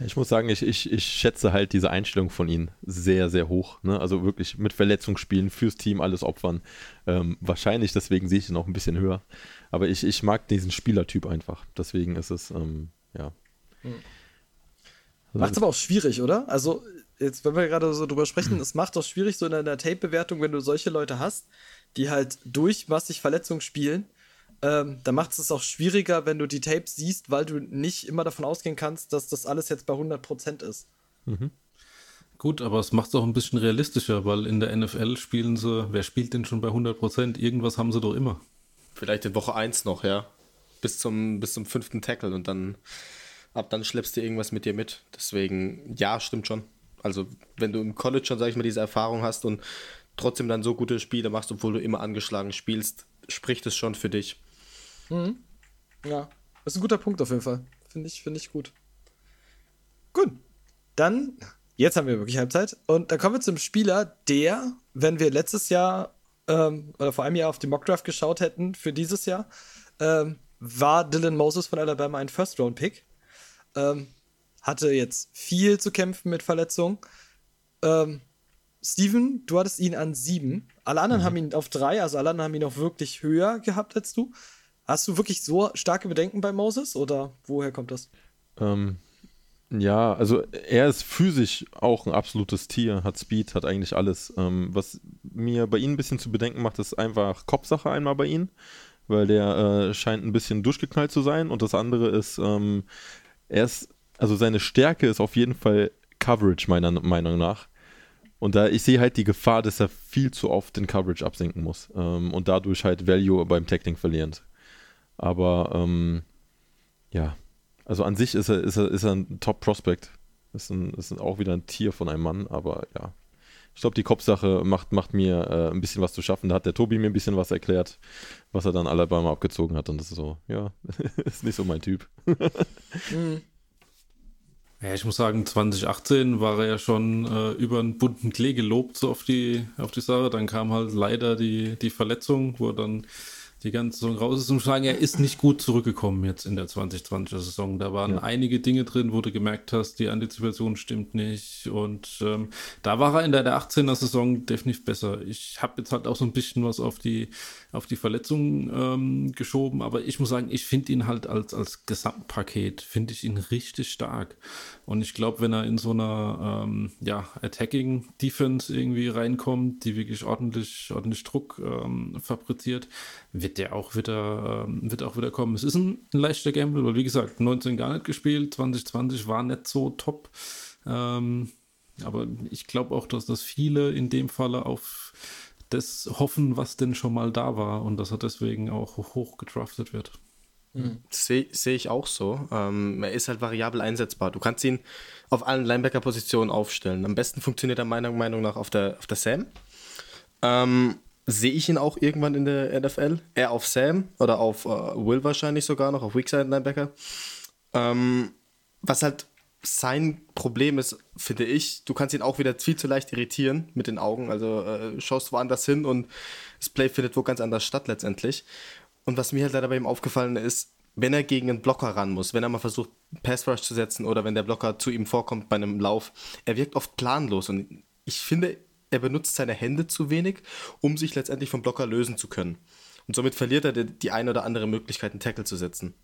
Ich muss sagen, ich, ich, ich schätze halt diese Einstellung von ihm sehr, sehr hoch. Ne? Also wirklich mit Verletzung spielen, fürs Team alles opfern. Ähm, wahrscheinlich, deswegen sehe ich ihn auch ein bisschen höher. Aber ich, ich mag diesen Spielertyp einfach. Deswegen ist es, ähm, ja. Hm. Macht es aber auch schwierig, oder? Also, jetzt, wenn wir gerade so drüber sprechen, es macht auch schwierig, so in einer Tape-Bewertung, wenn du solche Leute hast, die halt durch massig Verletzungen spielen ähm, da macht es auch schwieriger, wenn du die Tapes siehst, weil du nicht immer davon ausgehen kannst, dass das alles jetzt bei 100% ist. Mhm. Gut, aber es macht es auch ein bisschen realistischer, weil in der NFL spielen sie, wer spielt denn schon bei 100%? Irgendwas haben sie doch immer. Vielleicht in Woche 1 noch, ja. Bis zum, bis zum fünften Tackle und dann, ab dann schleppst du irgendwas mit dir mit. Deswegen, ja, stimmt schon. Also, wenn du im College schon, sag ich mal, diese Erfahrung hast und trotzdem dann so gute Spiele machst, obwohl du immer angeschlagen spielst, spricht es schon für dich. Mhm. Ja, das ist ein guter Punkt auf jeden Fall. Finde ich, finde ich gut. Gut. Dann, jetzt haben wir wirklich Halbzeit. Und dann kommen wir zum Spieler, der, wenn wir letztes Jahr ähm, oder vor einem Jahr auf die Mockdraft geschaut hätten für dieses Jahr, ähm, war Dylan Moses von Alabama ein First-Round-Pick. Ähm, hatte jetzt viel zu kämpfen mit Verletzungen. Ähm, Steven, du hattest ihn an sieben. Alle anderen mhm. haben ihn auf drei, also alle anderen haben ihn auch wirklich höher gehabt als du. Hast du wirklich so starke Bedenken bei Moses oder woher kommt das? Ähm, ja, also er ist physisch auch ein absolutes Tier, hat Speed, hat eigentlich alles. Ähm, was mir bei ihm ein bisschen zu bedenken macht, ist einfach Kopfsache einmal bei ihm, weil der äh, scheint ein bisschen durchgeknallt zu sein und das andere ist, ähm, er ist, also seine Stärke ist auf jeden Fall Coverage meiner Meinung nach. Und da ich sehe halt die Gefahr, dass er viel zu oft den Coverage absinken muss ähm, und dadurch halt Value beim Tackling verlierend. Aber ähm, ja, also an sich ist er, ist er, ist er ein Top-Prospect. Ist, ein, ist auch wieder ein Tier von einem Mann, aber ja. Ich glaube, die Kopfsache macht, macht mir äh, ein bisschen was zu schaffen. Da hat der Tobi mir ein bisschen was erklärt, was er dann Alabama abgezogen hat. Und das ist so, ja, ist nicht so mein Typ. Mhm. Ja, ich muss sagen, 2018 war er ja schon äh, über einen bunten Klee gelobt so auf die, auf die Sache. Dann kam halt leider die, die Verletzung, wo er dann die ganze Saison raus ist. Und sagen, er ist nicht gut zurückgekommen jetzt in der 2020er Saison. Da waren ja. einige Dinge drin, wo du gemerkt hast, die Antizipation stimmt nicht. Und ähm, da war er in der, der 18er Saison definitiv besser. Ich habe jetzt halt auch so ein bisschen was auf die, auf die Verletzung ähm, geschoben, aber ich muss sagen, ich finde ihn halt als, als Gesamtpaket, finde ich ihn richtig stark. Und ich glaube, wenn er in so einer ähm, ja, Attacking-Defense irgendwie reinkommt, die wirklich ordentlich, ordentlich Druck ähm, fabriziert, wird der auch wieder, ähm, wird auch wieder kommen. Es ist ein, ein, leichter Gamble, weil wie gesagt, 19 gar nicht gespielt, 2020 war nicht so top. Ähm, aber ich glaube auch, dass das viele in dem Falle auf das hoffen, was denn schon mal da war und dass er deswegen auch hoch gedraftet wird. Mhm. Sehe seh ich auch so. Ähm, er ist halt variabel einsetzbar. Du kannst ihn auf allen Linebacker-Positionen aufstellen. Am besten funktioniert er meiner Meinung nach auf der, auf der Sam. Ähm, Sehe ich ihn auch irgendwann in der NFL? Er auf Sam oder auf äh, Will wahrscheinlich sogar noch, auf Weakside Linebacker. Ähm, was halt sein Problem ist, finde ich, du kannst ihn auch wieder viel zu leicht irritieren mit den Augen. Also äh, schaust woanders hin und das Play findet wo ganz anders statt letztendlich. Und was mir halt leider bei ihm aufgefallen ist, wenn er gegen einen Blocker ran muss, wenn er mal versucht, Pass Rush zu setzen oder wenn der Blocker zu ihm vorkommt bei einem Lauf, er wirkt oft planlos und ich finde, er benutzt seine Hände zu wenig, um sich letztendlich vom Blocker lösen zu können. Und somit verliert er die, die eine oder andere Möglichkeit, einen Tackle zu setzen.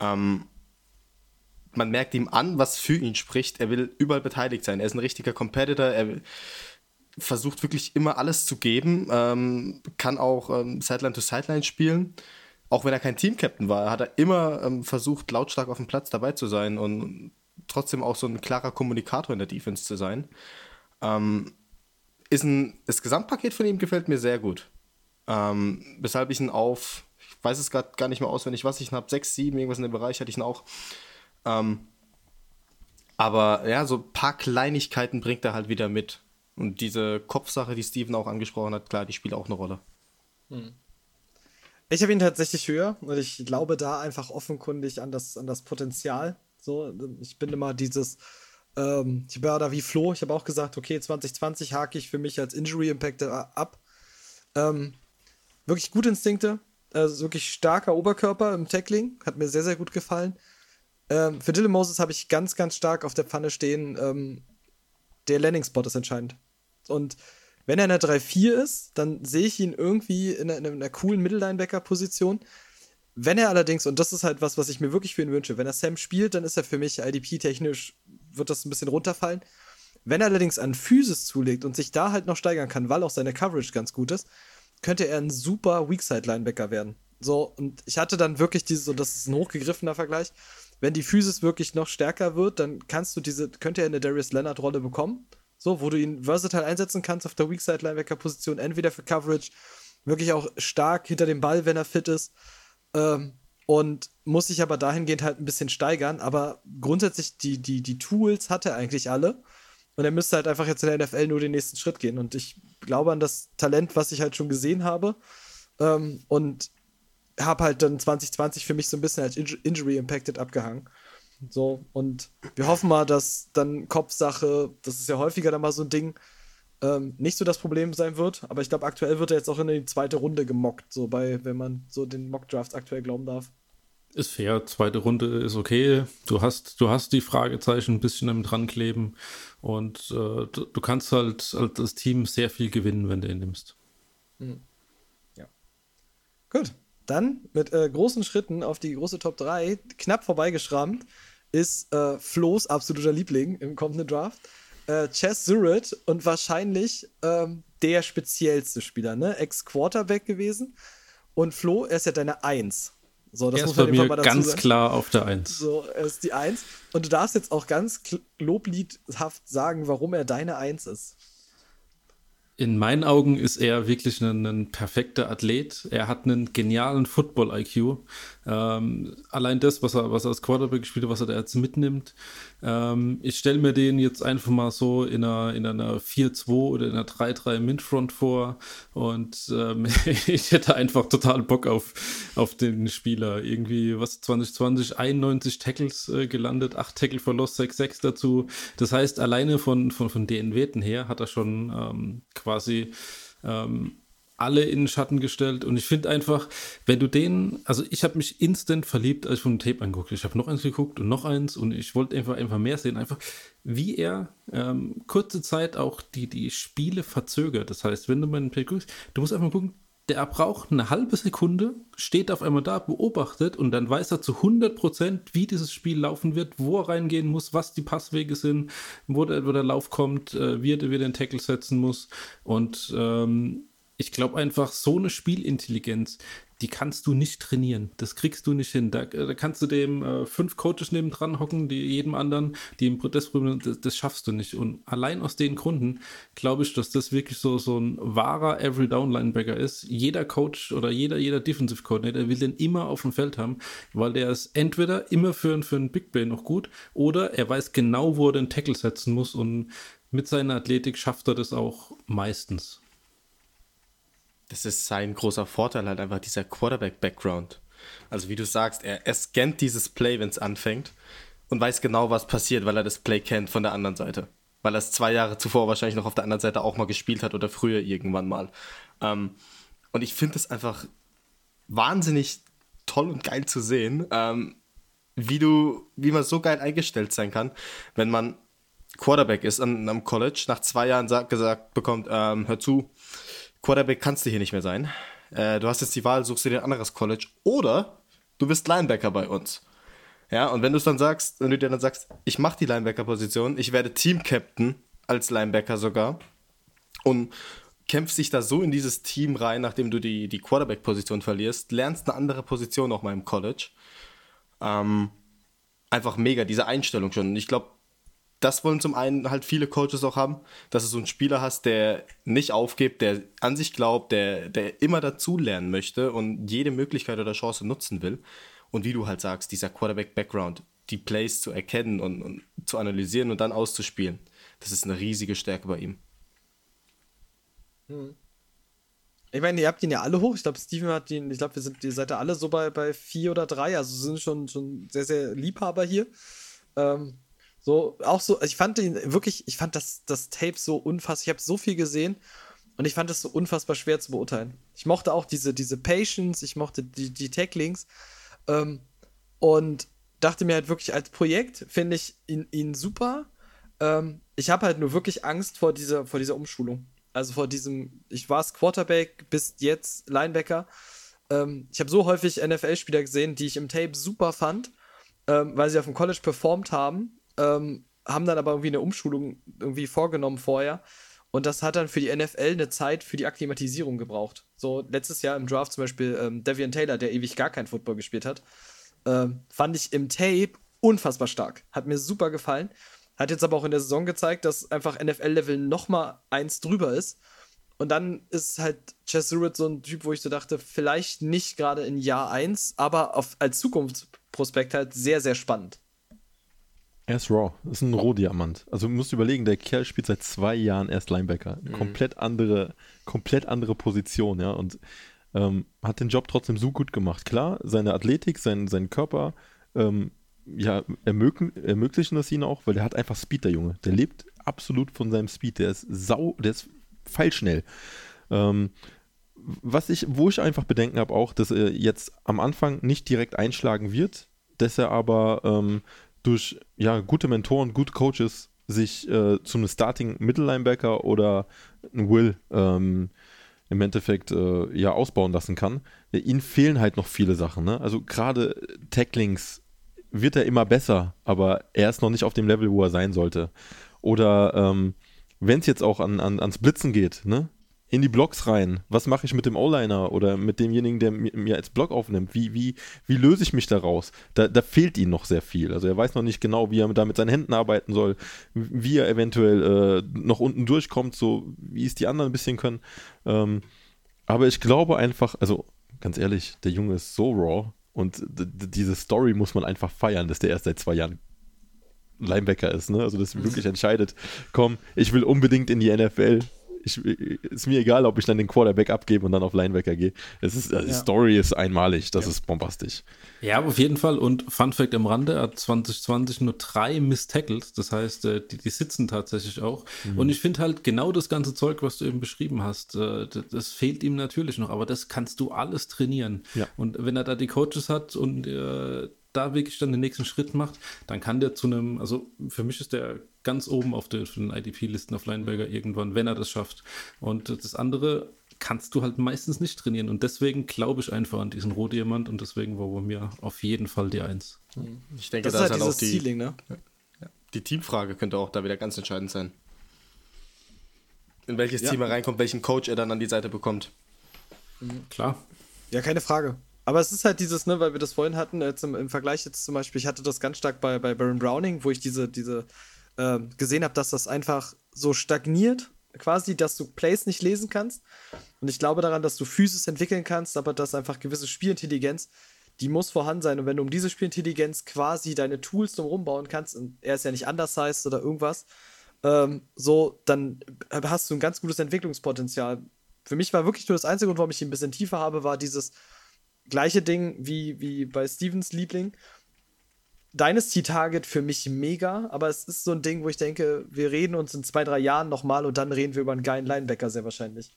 Ähm, man merkt ihm an, was für ihn spricht. Er will überall beteiligt sein. Er ist ein richtiger Competitor. Er versucht wirklich immer alles zu geben. Ähm, kann auch ähm, Sideline to Sideline spielen. Auch wenn er kein Team-Captain war, hat er immer ähm, versucht, lautstark auf dem Platz dabei zu sein und trotzdem auch so ein klarer Kommunikator in der Defense zu sein. Ähm, ist ein, das Gesamtpaket von ihm gefällt mir sehr gut. Ähm, weshalb ich ihn auf, ich weiß es gerade gar nicht mehr auswendig, was ich habe, 6, 7, irgendwas in dem Bereich hatte ich ihn auch. Ähm, aber ja, so ein paar Kleinigkeiten bringt er halt wieder mit. Und diese Kopfsache, die Steven auch angesprochen hat, klar, die spielt auch eine Rolle. Hm. Ich habe ihn tatsächlich höher und ich glaube da einfach offenkundig an das, an das Potenzial. So, ich bin immer dieses, ähm, ich war da wie Flo, ich habe auch gesagt, okay, 2020 hake ich für mich als Injury Impact ab. Ähm, wirklich gute Instinkte, also wirklich starker Oberkörper im Tackling, hat mir sehr, sehr gut gefallen ähm, für Dylan Moses habe ich ganz, ganz stark auf der Pfanne stehen, ähm, der Landing-Spot ist entscheidend. Und wenn er in der 3-4 ist, dann sehe ich ihn irgendwie in einer, in einer coolen Mittellinebacker-Position. Wenn er allerdings, und das ist halt was, was ich mir wirklich für ihn wünsche, wenn er Sam spielt, dann ist er für mich IDP-technisch, wird das ein bisschen runterfallen. Wenn er allerdings an Physis zulegt und sich da halt noch steigern kann, weil auch seine Coverage ganz gut ist, könnte er ein super Weakside-Linebacker werden. So, und ich hatte dann wirklich dieses, und das ist ein hochgegriffener Vergleich, wenn die Physis wirklich noch stärker wird, dann kannst du diese, könnte er eine Darius Leonard-Rolle bekommen. So, wo du ihn versatile einsetzen kannst auf der Weakside-Linebacker-Position, entweder für Coverage, wirklich auch stark hinter dem Ball, wenn er fit ist. Ähm, und muss sich aber dahingehend halt ein bisschen steigern. Aber grundsätzlich, die, die, die Tools hat er eigentlich alle. Und er müsste halt einfach jetzt in der NFL nur den nächsten Schritt gehen. Und ich glaube an das Talent, was ich halt schon gesehen habe. Ähm, und habe halt dann 2020 für mich so ein bisschen als Injury Impacted abgehangen. So, und wir hoffen mal, dass dann Kopfsache, das ist ja häufiger dann mal so ein Ding, ähm, nicht so das Problem sein wird. Aber ich glaube, aktuell wird er jetzt auch in die zweite Runde gemockt, so bei, wenn man so den Mock-Drafts aktuell glauben darf. Ist fair, zweite Runde ist okay. Du hast, du hast die Fragezeichen ein bisschen am dran kleben und äh, du, du, kannst halt, halt das Team sehr viel gewinnen, wenn du ihn nimmst. Mhm. Ja. Gut. Dann mit äh, großen Schritten auf die große Top 3, knapp vorbeigeschrammt, ist äh, Flo's absoluter Liebling im kommenden Draft. Äh, Chess Surratt und wahrscheinlich ähm, der speziellste Spieler, ne? Ex-Quarterback gewesen. Und Flo, er ist ja deine Eins. So, das er muss man bei mir ganz sagen. klar auf der Eins. So, er ist die Eins. Und du darfst jetzt auch ganz lobliedhaft sagen, warum er deine Eins ist in meinen Augen ist er wirklich ein, ein perfekter Athlet. Er hat einen genialen Football-IQ. Ähm, allein das, was er, was er als Quarterback gespielt hat, was er da jetzt mitnimmt. Ähm, ich stelle mir den jetzt einfach mal so in einer, in einer 4-2 oder in einer 3-3 Mid-Front vor. Und ähm, ich hätte einfach total Bock auf, auf den Spieler. Irgendwie, was 2020, 91 Tackles äh, gelandet, 8 Tackle verlost, 6-6 dazu. Das heißt, alleine von, von, von den Werten her hat er schon ähm, quasi ähm, alle in den Schatten gestellt. Und ich finde einfach, wenn du den, also ich habe mich instant verliebt, als ich von dem Tape angeguckt Ich habe noch eins geguckt und noch eins und ich wollte einfach, einfach mehr sehen. Einfach, wie er ähm, kurze Zeit auch die, die Spiele verzögert. Das heißt, wenn du meinen Play guckst, du musst einfach gucken, der braucht eine halbe Sekunde, steht auf einmal da, beobachtet und dann weiß er zu 100%, wie dieses Spiel laufen wird, wo er reingehen muss, was die Passwege sind, wo der, wo der Lauf kommt, äh, wie er wieder den Tackle setzen muss. Und ähm, ich glaube einfach, so eine Spielintelligenz, die kannst du nicht trainieren. Das kriegst du nicht hin. Da, da kannst du dem äh, fünf Coaches nebendran hocken, die jedem anderen, die im Protest das, das schaffst du nicht. Und allein aus den Gründen glaube ich, dass das wirklich so, so ein wahrer Every-Down-Linebacker ist. Jeder Coach oder jeder, jeder Defensive Coordinator will den immer auf dem Feld haben, weil der ist entweder immer für, für einen Big Play noch gut oder er weiß genau, wo er den Tackle setzen muss und mit seiner Athletik schafft er das auch meistens das ist sein großer Vorteil halt einfach dieser Quarterback-Background. Also wie du sagst, er, er scannt dieses Play, wenn es anfängt und weiß genau, was passiert, weil er das Play kennt von der anderen Seite. Weil er es zwei Jahre zuvor wahrscheinlich noch auf der anderen Seite auch mal gespielt hat oder früher irgendwann mal. Ähm, und ich finde es einfach wahnsinnig toll und geil zu sehen, ähm, wie du, wie man so geil eingestellt sein kann, wenn man Quarterback ist an, am College, nach zwei Jahren sagt, gesagt bekommt, ähm, hör zu, Quarterback kannst du hier nicht mehr sein. Äh, du hast jetzt die Wahl, suchst du dir ein anderes College oder du bist Linebacker bei uns. Ja, und wenn du es dann sagst, wenn du dir dann sagst, ich mache die Linebacker-Position, ich werde Team-Captain als Linebacker sogar und kämpfst dich da so in dieses Team rein, nachdem du die, die Quarterback-Position verlierst, lernst eine andere Position auch mal im College. Ähm, einfach mega, diese Einstellung schon. Und ich glaube, das wollen zum einen halt viele Coaches auch haben, dass du so einen Spieler hast, der nicht aufgibt, der an sich glaubt, der, der immer dazulernen möchte und jede Möglichkeit oder Chance nutzen will. Und wie du halt sagst, dieser Quarterback-Background, die Plays zu erkennen und, und zu analysieren und dann auszuspielen, das ist eine riesige Stärke bei ihm. Hm. Ich meine, ihr habt ihn ja alle hoch. Ich glaube, Steven hat ihn, ich glaube, wir sind, ihr seid ja alle so bei, bei vier oder drei, also sind schon, schon sehr, sehr Liebhaber hier. Ähm, so, auch so, ich fand ihn wirklich, ich fand das, das Tape so unfassbar, ich habe so viel gesehen und ich fand es so unfassbar schwer zu beurteilen. Ich mochte auch diese, diese Patience, ich mochte die, die Tacklings ähm, und dachte mir halt wirklich, als Projekt finde ich ihn, ihn super. Ähm, ich habe halt nur wirklich Angst vor dieser, vor dieser Umschulung. Also vor diesem, ich war es Quarterback bis jetzt Linebacker. Ähm, ich habe so häufig NFL-Spieler gesehen, die ich im Tape super fand, ähm, weil sie auf dem College performt haben, ähm, haben dann aber irgendwie eine Umschulung irgendwie vorgenommen vorher. Und das hat dann für die NFL eine Zeit für die Akklimatisierung gebraucht. So letztes Jahr im Draft zum Beispiel ähm, Devian Taylor, der ewig gar kein Football gespielt hat, ähm, fand ich im Tape unfassbar stark. Hat mir super gefallen. Hat jetzt aber auch in der Saison gezeigt, dass einfach NFL-Level noch mal eins drüber ist. Und dann ist halt Chess Surratt so ein Typ, wo ich so dachte, vielleicht nicht gerade in Jahr 1, aber auf, als Zukunftsprospekt halt sehr, sehr spannend. Er ist raw. Das ist ein Rohdiamant. Also du musst überlegen, der Kerl spielt seit zwei Jahren erst Linebacker. Mhm. Komplett andere, komplett andere Position, ja. Und ähm, hat den Job trotzdem so gut gemacht. Klar, seine Athletik, sein, sein Körper, ähm, ja, ermöglichen, ermöglichen das ihn auch, weil der hat einfach Speed, der Junge. Der lebt absolut von seinem Speed. Der ist sau, der ist feilschnell. Ähm, was ich, wo ich einfach Bedenken habe, auch, dass er jetzt am Anfang nicht direkt einschlagen wird, dass er aber ähm, durch ja, gute Mentoren, gute Coaches sich äh, zu einem Starting Mittellinebacker oder ein Will ähm, im Endeffekt äh, ja ausbauen lassen kann. Ihnen fehlen halt noch viele Sachen. Ne? Also gerade Tacklings wird er immer besser, aber er ist noch nicht auf dem Level, wo er sein sollte. Oder ähm, wenn es jetzt auch an, an, ans Blitzen geht, ne? In die Blocks rein. Was mache ich mit dem O-Liner oder mit demjenigen, der mir als Block aufnimmt? Wie, wie, wie löse ich mich daraus? Da, da fehlt ihm noch sehr viel. Also er weiß noch nicht genau, wie er da mit seinen Händen arbeiten soll, wie er eventuell äh, noch unten durchkommt, so wie es die anderen ein bisschen können. Ähm, aber ich glaube einfach, also ganz ehrlich, der Junge ist so raw und diese Story muss man einfach feiern, dass der erst seit zwei Jahren Linebacker ist, ne? Also dass wirklich entscheidet, komm, ich will unbedingt in die NFL ich, ist mir egal, ob ich dann den Quarterback abgebe und dann auf Linebacker gehe. Es ist, also die Story ist einmalig, das ja. ist bombastisch. Ja, auf jeden Fall. Und Fun Fact am Rande, er hat 2020 nur drei Miss Tackles. Das heißt, äh, die, die sitzen tatsächlich auch. Mhm. Und ich finde halt genau das ganze Zeug, was du eben beschrieben hast, äh, das fehlt ihm natürlich noch. Aber das kannst du alles trainieren. Ja. Und wenn er da die Coaches hat und äh, da wirklich dann den nächsten Schritt macht, dann kann der zu einem, also für mich ist der ganz oben auf den, den IDP-Listen auf Lineberger irgendwann, wenn er das schafft. Und das andere kannst du halt meistens nicht trainieren. Und deswegen glaube ich einfach an diesen Rohdiamant und deswegen war bei mir auf jeden Fall die Eins. Ich denke, das, das ist halt, halt auch die, Ceiling, ne? die Teamfrage könnte auch da wieder ganz entscheidend sein. In welches ja. Team er reinkommt, welchen Coach er dann an die Seite bekommt. Mhm. Klar. Ja, keine Frage. Aber es ist halt dieses, ne, weil wir das vorhin hatten, jetzt im, im, Vergleich jetzt zum Beispiel, ich hatte das ganz stark bei, bei Baron Browning, wo ich diese, diese äh, gesehen habe, dass das einfach so stagniert, quasi, dass du Plays nicht lesen kannst. Und ich glaube daran, dass du Physis entwickeln kannst, aber dass einfach gewisse Spielintelligenz, die muss vorhanden sein. Und wenn du um diese Spielintelligenz quasi deine Tools drumherum bauen kannst, und er ist ja nicht anders heißt oder irgendwas, ähm, so, dann hast du ein ganz gutes Entwicklungspotenzial. Für mich war wirklich nur das einzige Grund, warum ich ihn ein bisschen tiefer habe, war dieses gleiche Ding wie, wie bei Stevens Liebling deines T-Target für mich mega, aber es ist so ein Ding, wo ich denke, wir reden uns in zwei, drei Jahren nochmal und dann reden wir über einen geilen Linebacker sehr wahrscheinlich.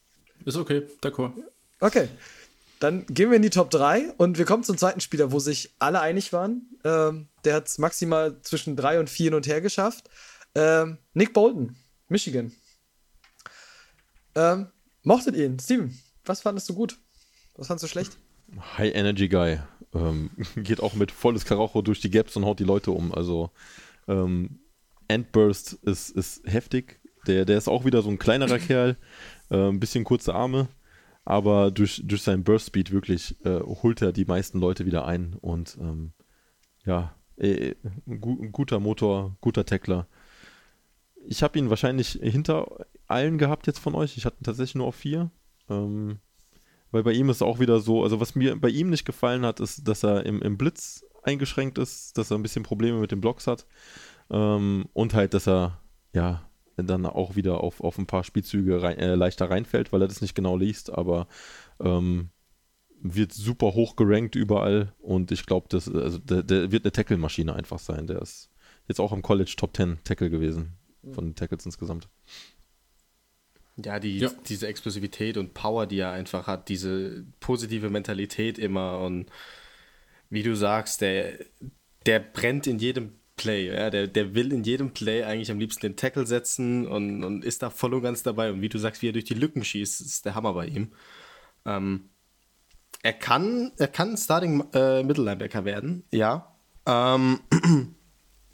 Ist okay, d'accord. Okay. Dann gehen wir in die Top 3 und wir kommen zum zweiten Spieler, wo sich alle einig waren. Ähm, der hat es maximal zwischen 3 und 4 hin und her geschafft. Ähm, Nick Bolton, Michigan. Ähm, mochtet ihn? Steven, was fandest du gut? Was fandest du schlecht? High Energy Guy. Ähm, geht auch mit volles Karacho durch die Gaps und haut die Leute um. Also ähm, Endburst ist, ist heftig. Der, der ist auch wieder so ein kleinerer Kerl, äh, ein bisschen kurze Arme, aber durch, durch seinen Burst Speed wirklich äh, holt er die meisten Leute wieder ein und ähm, ja, äh, gu guter Motor, guter Tackler. Ich habe ihn wahrscheinlich hinter allen gehabt jetzt von euch. Ich hatte tatsächlich nur auf vier. Ähm, weil bei ihm ist auch wieder so, also was mir bei ihm nicht gefallen hat, ist, dass er im, im Blitz eingeschränkt ist, dass er ein bisschen Probleme mit den Blocks hat ähm, und halt, dass er ja dann auch wieder auf, auf ein paar Spielzüge rein, äh, leichter reinfällt, weil er das nicht genau liest, aber ähm, wird super hoch gerankt überall und ich glaube, also der, der, wird eine Tackle-Maschine einfach sein. Der ist jetzt auch im College Top 10 Tackle gewesen, von den Tackles insgesamt. Ja, die, ja. diese Explosivität und Power, die er einfach hat, diese positive Mentalität immer und wie du sagst, der, der brennt in jedem Play. Ja? Der, der will in jedem Play eigentlich am liebsten den Tackle setzen und, und ist da voll und ganz dabei. Und wie du sagst, wie er durch die Lücken schießt, ist der Hammer bei ihm. Ähm, er kann, er kann Starting äh, Middle Linebacker werden, ja. Ähm,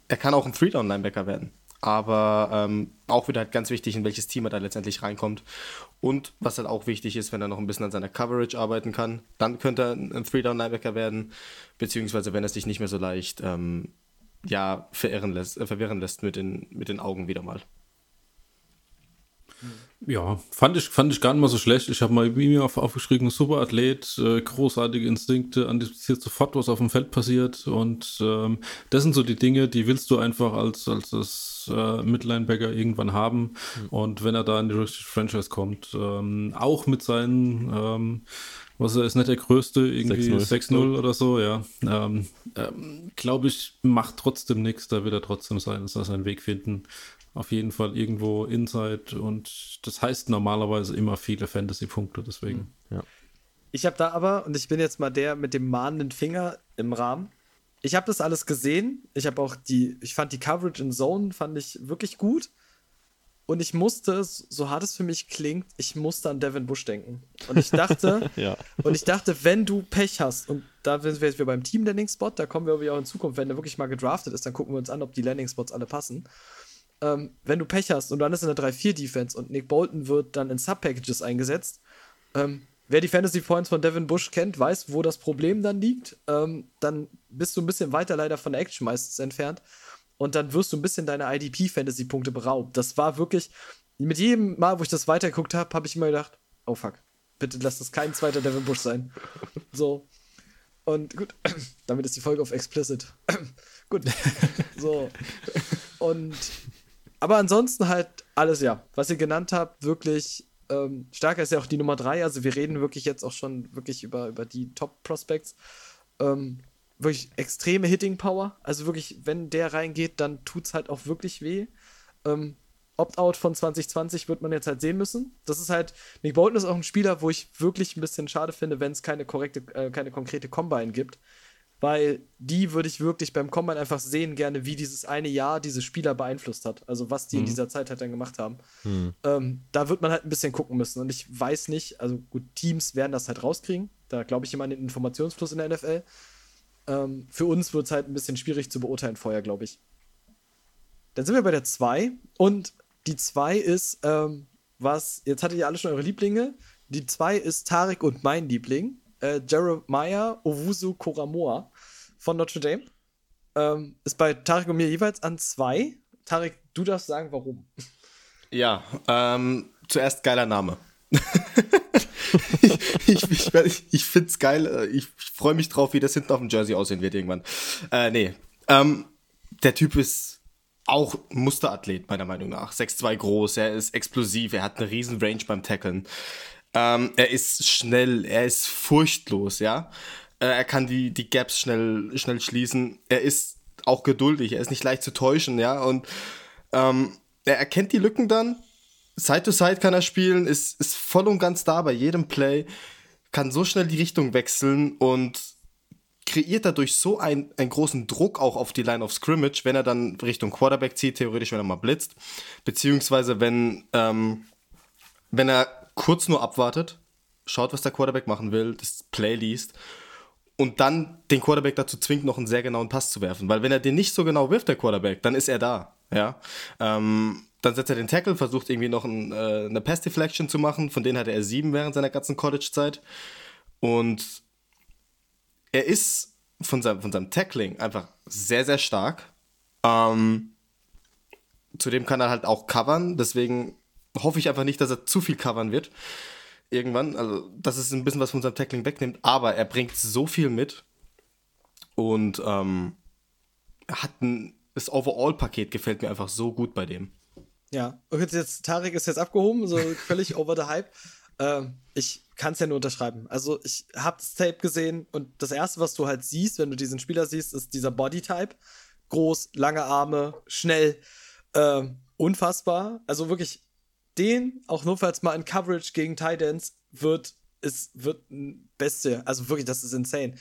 er kann auch ein Three-Down-Linebacker werden. Aber ähm, auch wieder halt ganz wichtig, in welches Team er da letztendlich reinkommt. Und was halt auch wichtig ist, wenn er noch ein bisschen an seiner Coverage arbeiten kann, dann könnte er ein Three-Down-Linebacker werden. Beziehungsweise wenn er sich nicht mehr so leicht ähm, ja, verirren lässt, äh, verwirren lässt mit den, mit den Augen wieder mal. Ja, fand ich, fand ich gar nicht mal so schlecht. Ich habe mal mir auf, aufgeschrieben, super Athlet, äh, großartige Instinkte, antizipiert sofort, was auf dem Feld passiert. Und ähm, das sind so die Dinge, die willst du einfach als, als das äh, Midlinebacker irgendwann haben. Mhm. Und wenn er da in die richtige Franchise kommt, ähm, auch mit seinen, ähm, was er ist nicht der größte, irgendwie 6-0 oder so, ja. Ähm, ähm, Glaube ich, macht trotzdem nichts, da wird er trotzdem sein, seinen Weg finden auf jeden Fall irgendwo Inside und das heißt normalerweise immer viele Fantasy-Punkte, deswegen. Ja. Ich habe da aber, und ich bin jetzt mal der mit dem mahnenden Finger im Rahmen. Ich habe das alles gesehen. Ich habe auch die, ich fand die Coverage in Zone, fand ich wirklich gut. Und ich musste, so hart es für mich klingt, ich musste an Devin Bush denken. Und ich dachte, ja. und ich dachte, wenn du Pech hast, und da sind wir jetzt beim Team Landing Spot, da kommen wir auch in Zukunft, wenn der wirklich mal gedraftet ist, dann gucken wir uns an, ob die Landing Spots alle passen ähm, wenn du Pech hast und dann ist in der 3-4-Defense und Nick Bolton wird dann in Sub-Packages eingesetzt, ähm, wer die Fantasy Points von Devin Bush kennt, weiß, wo das Problem dann liegt. Ähm, dann bist du ein bisschen weiter leider von der Action meistens entfernt. Und dann wirst du ein bisschen deine IDP-Fantasy-Punkte beraubt. Das war wirklich, mit jedem Mal, wo ich das weitergeguckt habe, habe ich immer gedacht, oh fuck, bitte lass das kein zweiter Devin Bush sein. so. Und gut, damit ist die Folge auf explicit. gut. so. Und aber ansonsten halt alles, ja, was ihr genannt habt, wirklich ähm, stärker ist ja auch die Nummer 3. Also wir reden wirklich jetzt auch schon wirklich über, über die Top-Prospects. Ähm, wirklich extreme Hitting-Power. Also wirklich, wenn der reingeht, dann tut es halt auch wirklich weh. Ähm, Opt-out von 2020 wird man jetzt halt sehen müssen. Das ist halt, Nick Bolton ist auch ein Spieler, wo ich wirklich ein bisschen schade finde, wenn es keine korrekte, äh, keine konkrete Combine gibt weil die würde ich wirklich beim Combine einfach sehen gerne, wie dieses eine Jahr diese Spieler beeinflusst hat. Also was die mhm. in dieser Zeit halt dann gemacht haben. Mhm. Ähm, da wird man halt ein bisschen gucken müssen. Und ich weiß nicht, also gut, Teams werden das halt rauskriegen. Da glaube ich immer an den Informationsfluss in der NFL. Ähm, für uns wird es halt ein bisschen schwierig zu beurteilen vorher, glaube ich. Dann sind wir bei der 2 und die 2 ist, ähm, was, jetzt hattet ihr alle schon eure Lieblinge. Die 2 ist Tarek und mein Liebling, äh, Jeremiah Owusu Koramoa von Notre Dame. Ähm, ist bei Tarek und mir jeweils an zwei. Tarek, du darfst sagen, warum. Ja, ähm, zuerst geiler Name. ich ich, ich, ich finde es geil. Äh, ich, ich freue mich drauf, wie das hinten auf dem Jersey aussehen wird irgendwann. Äh, nee. Ähm, der Typ ist auch Musterathlet, meiner Meinung nach. 6'2 groß, er ist explosiv, er hat eine riesen Range beim Tackeln. Ähm, er ist schnell, er ist furchtlos, ja. Äh, er kann die, die Gaps schnell, schnell schließen. Er ist auch geduldig, er ist nicht leicht zu täuschen, ja. Und ähm, er erkennt die Lücken dann. Side to Side kann er spielen, ist, ist voll und ganz da bei jedem Play, kann so schnell die Richtung wechseln und kreiert dadurch so ein, einen großen Druck auch auf die Line of Scrimmage, wenn er dann Richtung Quarterback zieht, theoretisch, wenn er mal blitzt, beziehungsweise wenn, ähm, wenn er kurz nur abwartet, schaut, was der Quarterback machen will, das Play liest und dann den Quarterback dazu zwingt, noch einen sehr genauen Pass zu werfen. Weil wenn er den nicht so genau wirft, der Quarterback, dann ist er da. Ja. Ähm, dann setzt er den Tackle, versucht irgendwie noch ein, äh, eine Pass Deflection zu machen. Von denen hatte er sieben während seiner ganzen College-Zeit. Und er ist von seinem, von seinem Tackling einfach sehr, sehr stark. Ähm, zudem kann er halt auch covern. Deswegen hoffe ich einfach nicht, dass er zu viel covern wird irgendwann. Also, das ist ein bisschen was von seinem Tackling wegnimmt, aber er bringt so viel mit und ähm, hat ein, das Overall-Paket gefällt mir einfach so gut bei dem. Ja, und jetzt, Tarek ist jetzt abgehoben, so völlig over the hype. Ähm, ich kann es ja nur unterschreiben. Also, ich habe das Tape gesehen und das erste, was du halt siehst, wenn du diesen Spieler siehst, ist dieser Bodytype. Groß, lange Arme, schnell, äh, unfassbar. Also wirklich den auch notfalls mal in Coverage gegen Titans wird, es wird ein Beste. Also wirklich, das ist insane.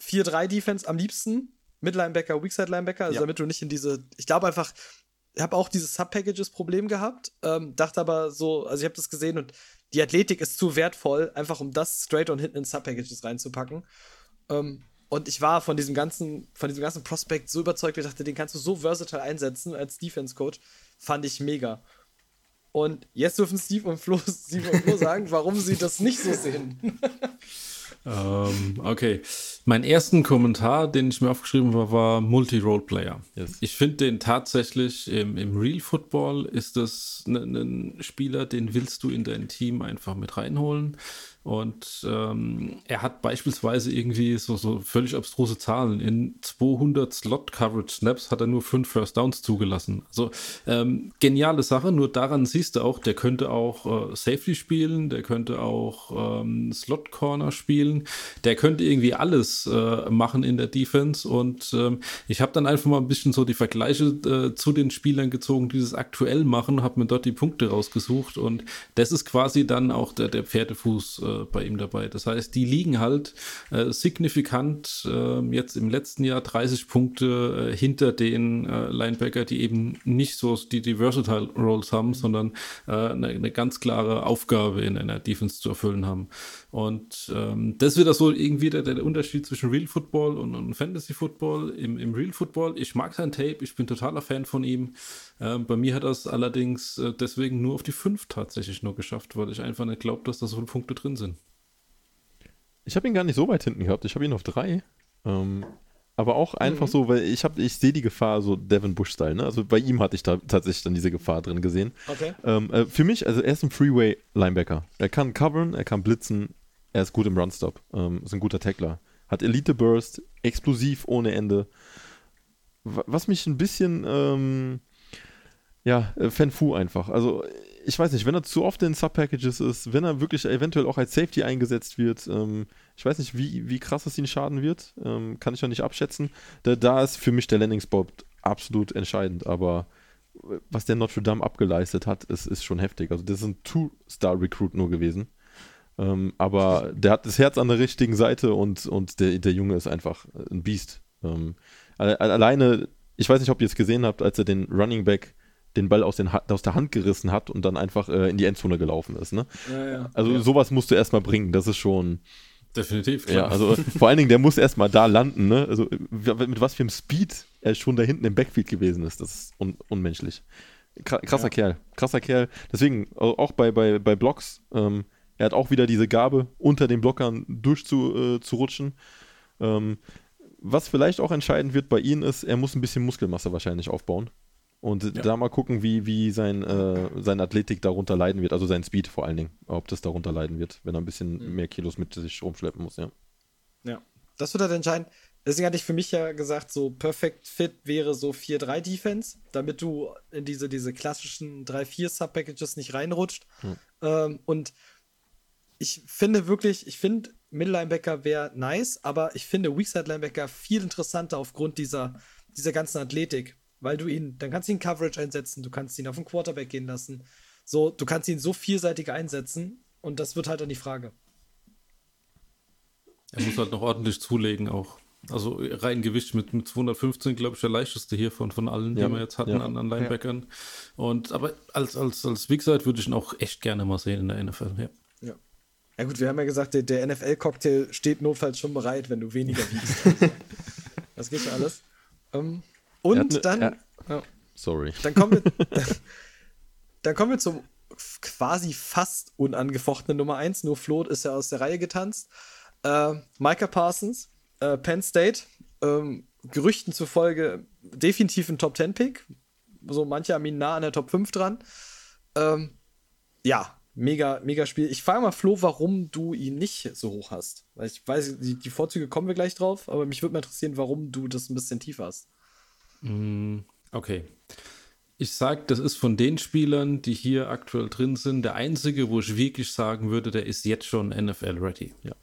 4-3 Defense am liebsten. Mid-Linebacker, Weakside-Linebacker, also Ja. damit du nicht in diese, ich glaube einfach, ich habe auch dieses Sub-Packages-Problem gehabt, ähm, dachte aber so, also ich habe das gesehen und die Athletik ist zu wertvoll, einfach um das straight und hinten in Sub-Packages reinzupacken. Ähm, und ich war von diesem ganzen, von diesem ganzen Prospect so überzeugt, ich dachte, den kannst du so versatile einsetzen als Defense-Coach. Fand ich mega. Und jetzt dürfen Steve und Flo, Steve und Flo sagen, warum sie das nicht so sehen. Ähm, okay. Mein ersten Kommentar, den ich mir aufgeschrieben habe, war Multi-Role-Player. Yes. Ich finde den tatsächlich im, im Real Football ist das ein ein Spieler, den willst du in dein Team einfach mit reinholen. Und ähm, er hat beispielsweise irgendwie so, so völlig abstruse Zahlen. In 200 Slot-Coverage-Snaps hat er nur fünf First Downs zugelassen. Also ähm, geniale Sache, nur daran siehst du auch, der könnte auch äh, Safety spielen, der könnte auch ähm, Slot-Corner spielen, der könnte irgendwie alles äh, machen in der Defense. Und ähm, ich habe dann einfach mal ein bisschen so die Vergleiche äh, zu den Spielern gezogen, die das aktuell machen, habe mir dort die Punkte rausgesucht. Und das ist quasi dann auch der, der Pferdefuß äh, bei ihm dabei. Das heißt, die liegen halt äh, signifikant äh, jetzt im letzten Jahr 30 Punkte äh, hinter den äh, Linebacker, die eben nicht so die, die Versatile Roles haben, sondern äh, eine, eine ganz klare Aufgabe in einer Defense zu erfüllen haben. Und ähm, das wird das so irgendwie der, der Unterschied zwischen Real Football und, und Fantasy Football. Im, Im Real Football, ich mag sein Tape, ich bin totaler Fan von ihm. Ähm, bei mir hat es allerdings deswegen nur auf die 5 tatsächlich nur geschafft, weil ich einfach nicht glaube, dass da so viele Punkte drin sind. Ich habe ihn gar nicht so weit hinten gehabt. Ich habe ihn auf drei. Ähm, aber auch einfach so, weil ich habe, ich sehe die Gefahr so Devin Bush-Style. Ne? Also bei ihm hatte ich da tatsächlich dann diese Gefahr drin gesehen. Okay. Ähm, äh, für mich, also er ist ein Freeway-Linebacker. Er kann covern, er kann blitzen, er ist gut im Runstop, ähm, ist ein guter Tackler. Hat Elite-Burst, explosiv ohne Ende. Wa- Was mich ein bisschen, ähm, ja, äh, Fan Fu einfach. Also ich weiß nicht, wenn er zu oft in Sub-Packages ist, wenn er wirklich eventuell auch als Safety eingesetzt wird, ähm, ich weiß nicht, wie, wie krass es ihn schaden wird, ähm, kann ich noch nicht abschätzen. Da, da ist für mich der Landing-Spot absolut entscheidend, aber äh, was der Notre Dame abgeleistet hat, ist, ist schon heftig. Also das ist ein Two-Star-Recruit nur gewesen. Ähm, aber der hat das Herz an der richtigen Seite und, und der, der Junge ist einfach ein Biest. Ähm, alle- alleine, ich weiß nicht, ob ihr es gesehen habt, als er den Running Back den Ball aus, den, Ha- aus der Hand gerissen hat und dann einfach äh, in die Endzone gelaufen ist. Ne? Ja, ja. Also sowas musst du erstmal bringen. Das ist schon, Definitiv, ja, also vor allen Dingen, der muss erstmal da landen. Ne? Also w- mit was für einem Speed er schon da hinten im Backfield gewesen ist, das ist un unmenschlich. Kra- Krasser Kerl, krasser Kerl. Deswegen au- auch bei, bei, bei Blocks, ähm, er hat auch wieder diese Gabe, unter den Blockern durchzurutschen. Äh, ähm, was vielleicht auch entscheidend wird bei ihm ist, er muss ein bisschen Muskelmasse wahrscheinlich aufbauen. Und da mal gucken, wie, wie sein, äh, seine Athletik darunter leiden wird, also sein Speed vor allen Dingen, ob das darunter leiden wird, wenn er ein bisschen mehr Kilos mit sich rumschleppen muss, ja. Ja, das wird halt entscheiden. Deswegen hatte ich für mich ja gesagt, so Perfect Fit wäre so 4-3 Defense, damit du in diese, diese klassischen 3-4 Sub-Packages nicht reinrutscht. Ähm, und ich finde wirklich, ich finde Middle-Linebacker wäre nice, aber ich finde Weakside-Linebacker viel interessanter aufgrund dieser, dieser ganzen Athletik. Weil du ihn, dann kannst du ihn Coverage einsetzen, du kannst ihn auf den Quarterback gehen lassen. So, du kannst ihn so vielseitig einsetzen und das wird halt dann die Frage. Er muss halt noch ordentlich zulegen auch. Also rein Gewicht mit, mit 215, glaube ich, der leichteste hier von, von allen, Ja, die wir jetzt hatten ja. an, an Linebackern. Und aber als, als, als Weakside würde ich ihn auch echt gerne mal sehen in der NFL. Ja. Ja. Ja gut, wir haben ja gesagt, der, der NFL-Cocktail steht notfalls schon bereit, wenn du weniger wiegst. das geht schon alles. Ähm, und ne- dann, ja, Sorry. dann kommen wir, dann kommen wir zum quasi fast unangefochtenen Nummer 1. Nur Flo ist ja aus der Reihe getanzt. Äh, Micah Parsons, äh, Penn State, ähm, Gerüchten zufolge definitiv ein Top 10 Pick. So manche haben ihn nah an der Top 5 dran. Ähm, ja, mega, mega Spiel. Ich frage mal Flo, warum du ihn nicht so hoch hast. Weil ich weiß, die, die Vorzüge kommen wir gleich drauf, aber mich würde mal interessieren, warum du das ein bisschen tiefer hast. Okay. Ich sage, das ist von den Spielern, die hier aktuell drin sind, der einzige, wo ich wirklich sagen würde, der ist jetzt schon NFL-ready. Ja.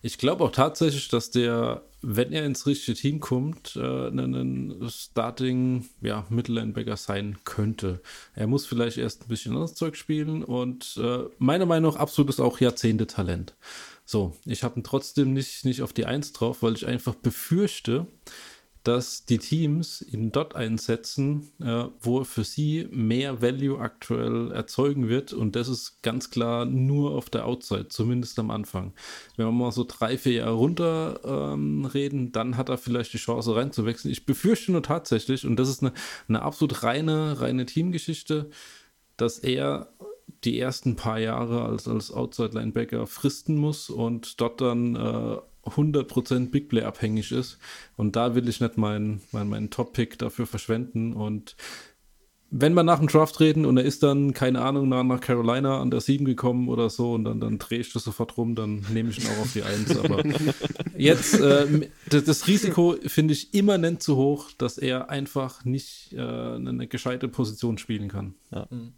Ich glaube auch tatsächlich, dass der, wenn er ins richtige Team kommt, äh, ein Starting ja, Mittellinebacker sein könnte. Er muss vielleicht erst ein bisschen anderes Zeug spielen und äh, meiner Meinung nach absolutes auch Jahrzehnte-Talent. So, ich habe ihn trotzdem nicht, nicht auf die Eins drauf, weil ich einfach befürchte, dass die Teams ihn dort einsetzen, äh, wo er für sie mehr Value aktuell erzeugen wird. Und das ist ganz klar nur auf der Outside, zumindest am Anfang. Wenn wir mal so drei, vier Jahre runter ähm, reden, dann hat er vielleicht die Chance reinzuwechseln. Ich befürchte nur tatsächlich, und das ist eine, eine absolut reine, reine Teamgeschichte, dass er die ersten paar Jahre als, als Outside-Linebacker fristen muss und dort dann äh, 100% Big Play abhängig ist. Und da will ich nicht meinen mein, mein Top-Pick dafür verschwenden. Und wenn wir nach dem Draft reden und er ist dann, keine Ahnung, nach, nach Carolina an der 7 gekommen oder so und dann, dann drehe ich das sofort rum, dann nehme ich ihn auch auf die 1. Aber jetzt, äh, das, das, Risiko finde ich immanent zu hoch, dass er einfach nicht äh, eine gescheite Position spielen kann. Ja. Mhm.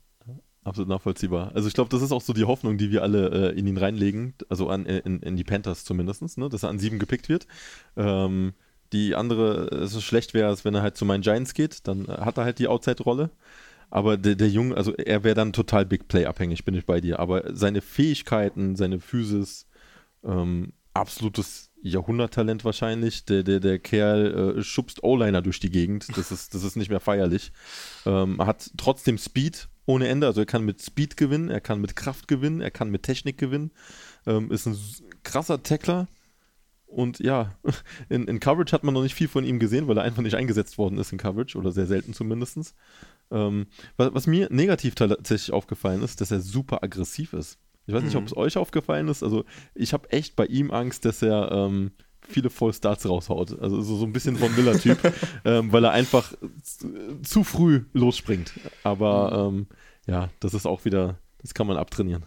Absolut nachvollziehbar. Also ich glaube, das ist auch so die Hoffnung, die wir alle äh, in ihn reinlegen, also an, in, in die Panthers zumindest, ne? dass er an sieben gepickt wird. Ähm, die andere, es ist schlecht wäre, wenn er halt zu meinen Giants geht, dann hat er halt die Outside-Rolle. Aber der, der Junge, also er wäre dann total Big Play abhängig, bin ich bei dir. Aber seine Fähigkeiten, seine Physis, ähm, absolutes Jahrhunderttalent wahrscheinlich. Der, der, der Kerl äh, schubst O-Liner durch die Gegend. Das ist, das ist nicht mehr feierlich. Ähm, hat trotzdem Speed, ohne Ende. Also er kann mit Speed gewinnen, er kann mit Kraft gewinnen, er kann mit Technik gewinnen. Ähm, ist ein krasser Tackler. Und ja, in, in, Coverage hat man noch nicht viel von ihm gesehen, weil er einfach nicht eingesetzt worden ist in Coverage oder sehr selten zumindest. Ähm, was, was, mir negativ tatsächlich aufgefallen ist, dass er super aggressiv ist. Ich weiß nicht, mhm. ob es euch aufgefallen ist. Also ich habe echt bei ihm Angst, dass er ähm, viele Vollstarts raushaut. Also so, so ein bisschen von Miller-Typ, ähm, weil er einfach zu früh losspringt. Aber mhm. ähm, ja, das ist auch wieder, das kann man abtrainieren.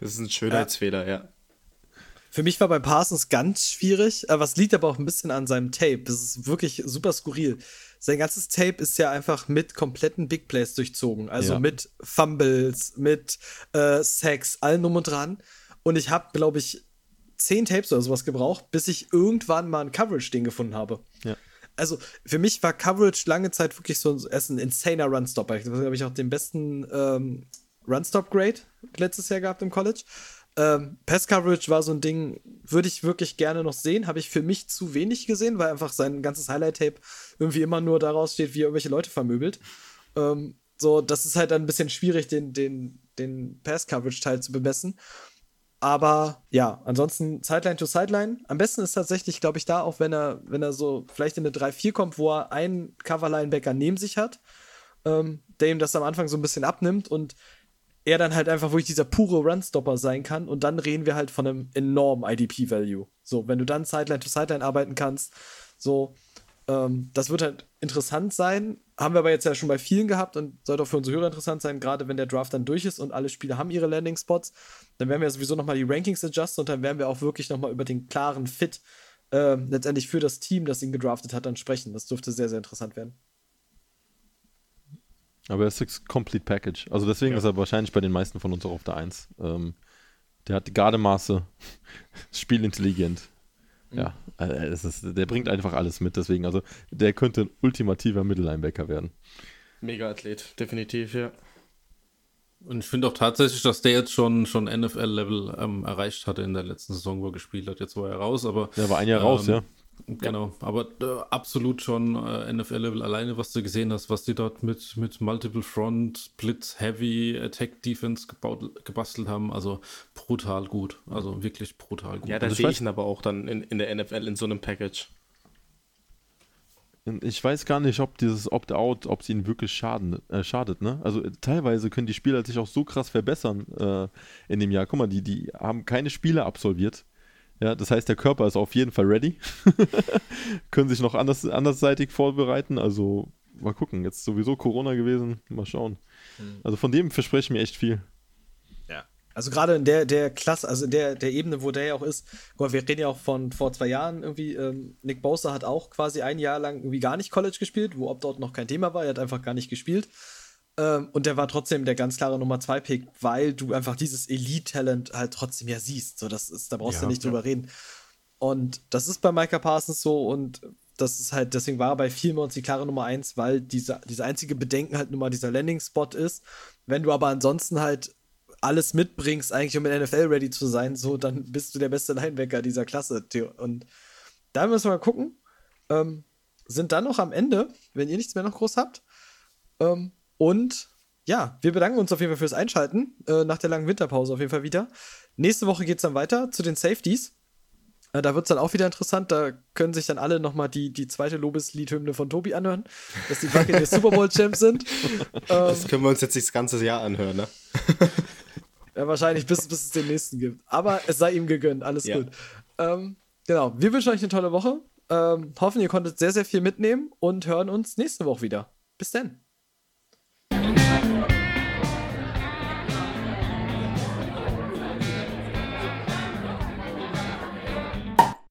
Das ist ein Schönheitsfehler, ja. Für mich war bei Parsons ganz schwierig, aber es liegt aber auch ein bisschen an seinem Tape. Das ist wirklich super skurril. Sein ganzes Tape ist ja einfach mit kompletten Big Plays durchzogen. Also ja. mit Fumbles, mit äh, Sacks, allem drum und dran. Und ich habe, glaube ich, zehn Tapes oder sowas gebraucht, bis ich irgendwann mal ein Coverage-Ding gefunden habe. Ja. Also für mich war Coverage lange Zeit wirklich so ein, ein insaner Runstopper. Ich habe ich auch den besten ähm, Runstop-Grade letztes Jahr gehabt im College. Ähm, Pass Coverage war so ein Ding, würde ich wirklich gerne noch sehen. Habe ich für mich zu wenig gesehen, weil einfach sein ganzes Highlight-Tape irgendwie immer nur daraus steht, wie er irgendwelche Leute vermöbelt. Ähm, so, das ist halt dann ein bisschen schwierig, den, den, den Pass-Coverage-Teil zu bemessen. Aber ja, ansonsten Sideline to Sideline. Am besten ist tatsächlich, glaube ich, da auch, wenn er, wenn er so vielleicht in eine 3-4 kommt, wo er einen Cover-Linebacker neben sich hat, ähm, der ihm das am Anfang so ein bisschen abnimmt und er dann halt einfach wirklich dieser pure Runstopper sein kann und dann reden wir halt von einem enormen IDP-Value. So, wenn du dann Sideline to Sideline arbeiten kannst, so, ähm, das wird halt interessant sein. Haben wir aber jetzt ja schon bei vielen gehabt und sollte auch für unsere Hörer interessant sein, gerade wenn der Draft dann durch ist und alle Spieler haben ihre Landing-Spots. Dann werden wir sowieso nochmal die Rankings adjusten und dann werden wir auch wirklich nochmal über den klaren Fit äh, letztendlich für das Team, das ihn gedraftet hat, dann sprechen. Das dürfte sehr, sehr interessant werden. Aber er ist das Complete Package. Also deswegen ja. ist er wahrscheinlich bei den meisten von uns auch auf der 1. Ähm, der hat die Gardemaße, spielintelligent, ja, äh, das ist, der bringt einfach alles mit, deswegen, also der könnte ein ultimativer Mittellinebacker werden. Mega Athlet, definitiv, ja. Und ich finde auch tatsächlich, dass der jetzt schon, schon NFL-Level ähm, erreicht hatte in der letzten Saison, wo er gespielt hat. Jetzt war er raus, aber. Der war ein Jahr ähm, raus, ja. Genau, aber äh, absolut schon äh, NFL-Level alleine, was du gesehen hast, was die dort mit, mit Multiple Front, Blitz, Heavy, Attack Defense gebaut, gebastelt haben. Also brutal gut. Also wirklich brutal gut. Ja, da sehe ich ihn aber auch dann in, in der NFL in so einem Package. Ich weiß gar nicht, ob dieses Opt-out, ob es ihnen wirklich schaden, äh, schadet, ne? Also teilweise können die Spieler sich auch so krass verbessern äh, in dem Jahr. Guck mal, die, die haben keine Spiele absolviert ja, das heißt, der Körper ist auf jeden Fall ready. Können sich noch anders, andersseitig vorbereiten. Also mal gucken. Jetzt sowieso Corona gewesen. Mal schauen. Mhm. Also von dem verspreche ich mir echt viel. Ja. Also gerade in der, der Klasse, also in der, der Ebene, wo der ja auch ist, guck mal, wir reden ja auch von vor zwei Jahren irgendwie, ähm, Nick Bosa hat auch quasi ein Jahr lang irgendwie gar nicht College gespielt, wo ob dort noch kein Thema war, er hat einfach gar nicht gespielt. Ähm, und der war trotzdem der ganz klare Nummer 2 Pick, weil du einfach dieses Elite-Talent halt trotzdem ja siehst. So, das ist, da brauchst ja, du nicht ja. drüber reden. Und das ist bei Micah Parsons so und das ist halt, deswegen war er bei vielen uns die klare Nummer 1, weil diese, diese einzige Bedenken halt nun mal dieser Landing-Spot ist. Wenn du aber ansonsten halt alles mitbringst, eigentlich um in NFL ready zu sein, so, dann bist du der beste Linebacker dieser Klasse. Und da müssen wir mal gucken. Ähm, sind dann noch am Ende, wenn ihr nichts mehr noch groß habt. Ähm, und ja, wir bedanken uns auf jeden Fall fürs Einschalten. Äh, nach der langen Winterpause auf jeden Fall wieder. Nächste Woche geht es dann weiter zu den Safeties. Äh, da wird es dann auch wieder interessant. Da können sich dann alle nochmal die, die zweite Lobesliedhymne von Tobi anhören, dass die Buccaneers Super Bowl Champs sind. Das können wir uns jetzt nicht das ganze Jahr anhören, ne? Ja, wahrscheinlich bis, bis es den nächsten gibt. Aber es sei ihm gegönnt, alles Ja. gut. Ähm, genau, wir wünschen euch eine tolle Woche. Ähm, hoffen, ihr konntet sehr, sehr viel mitnehmen und hören uns nächste Woche wieder. Bis dann.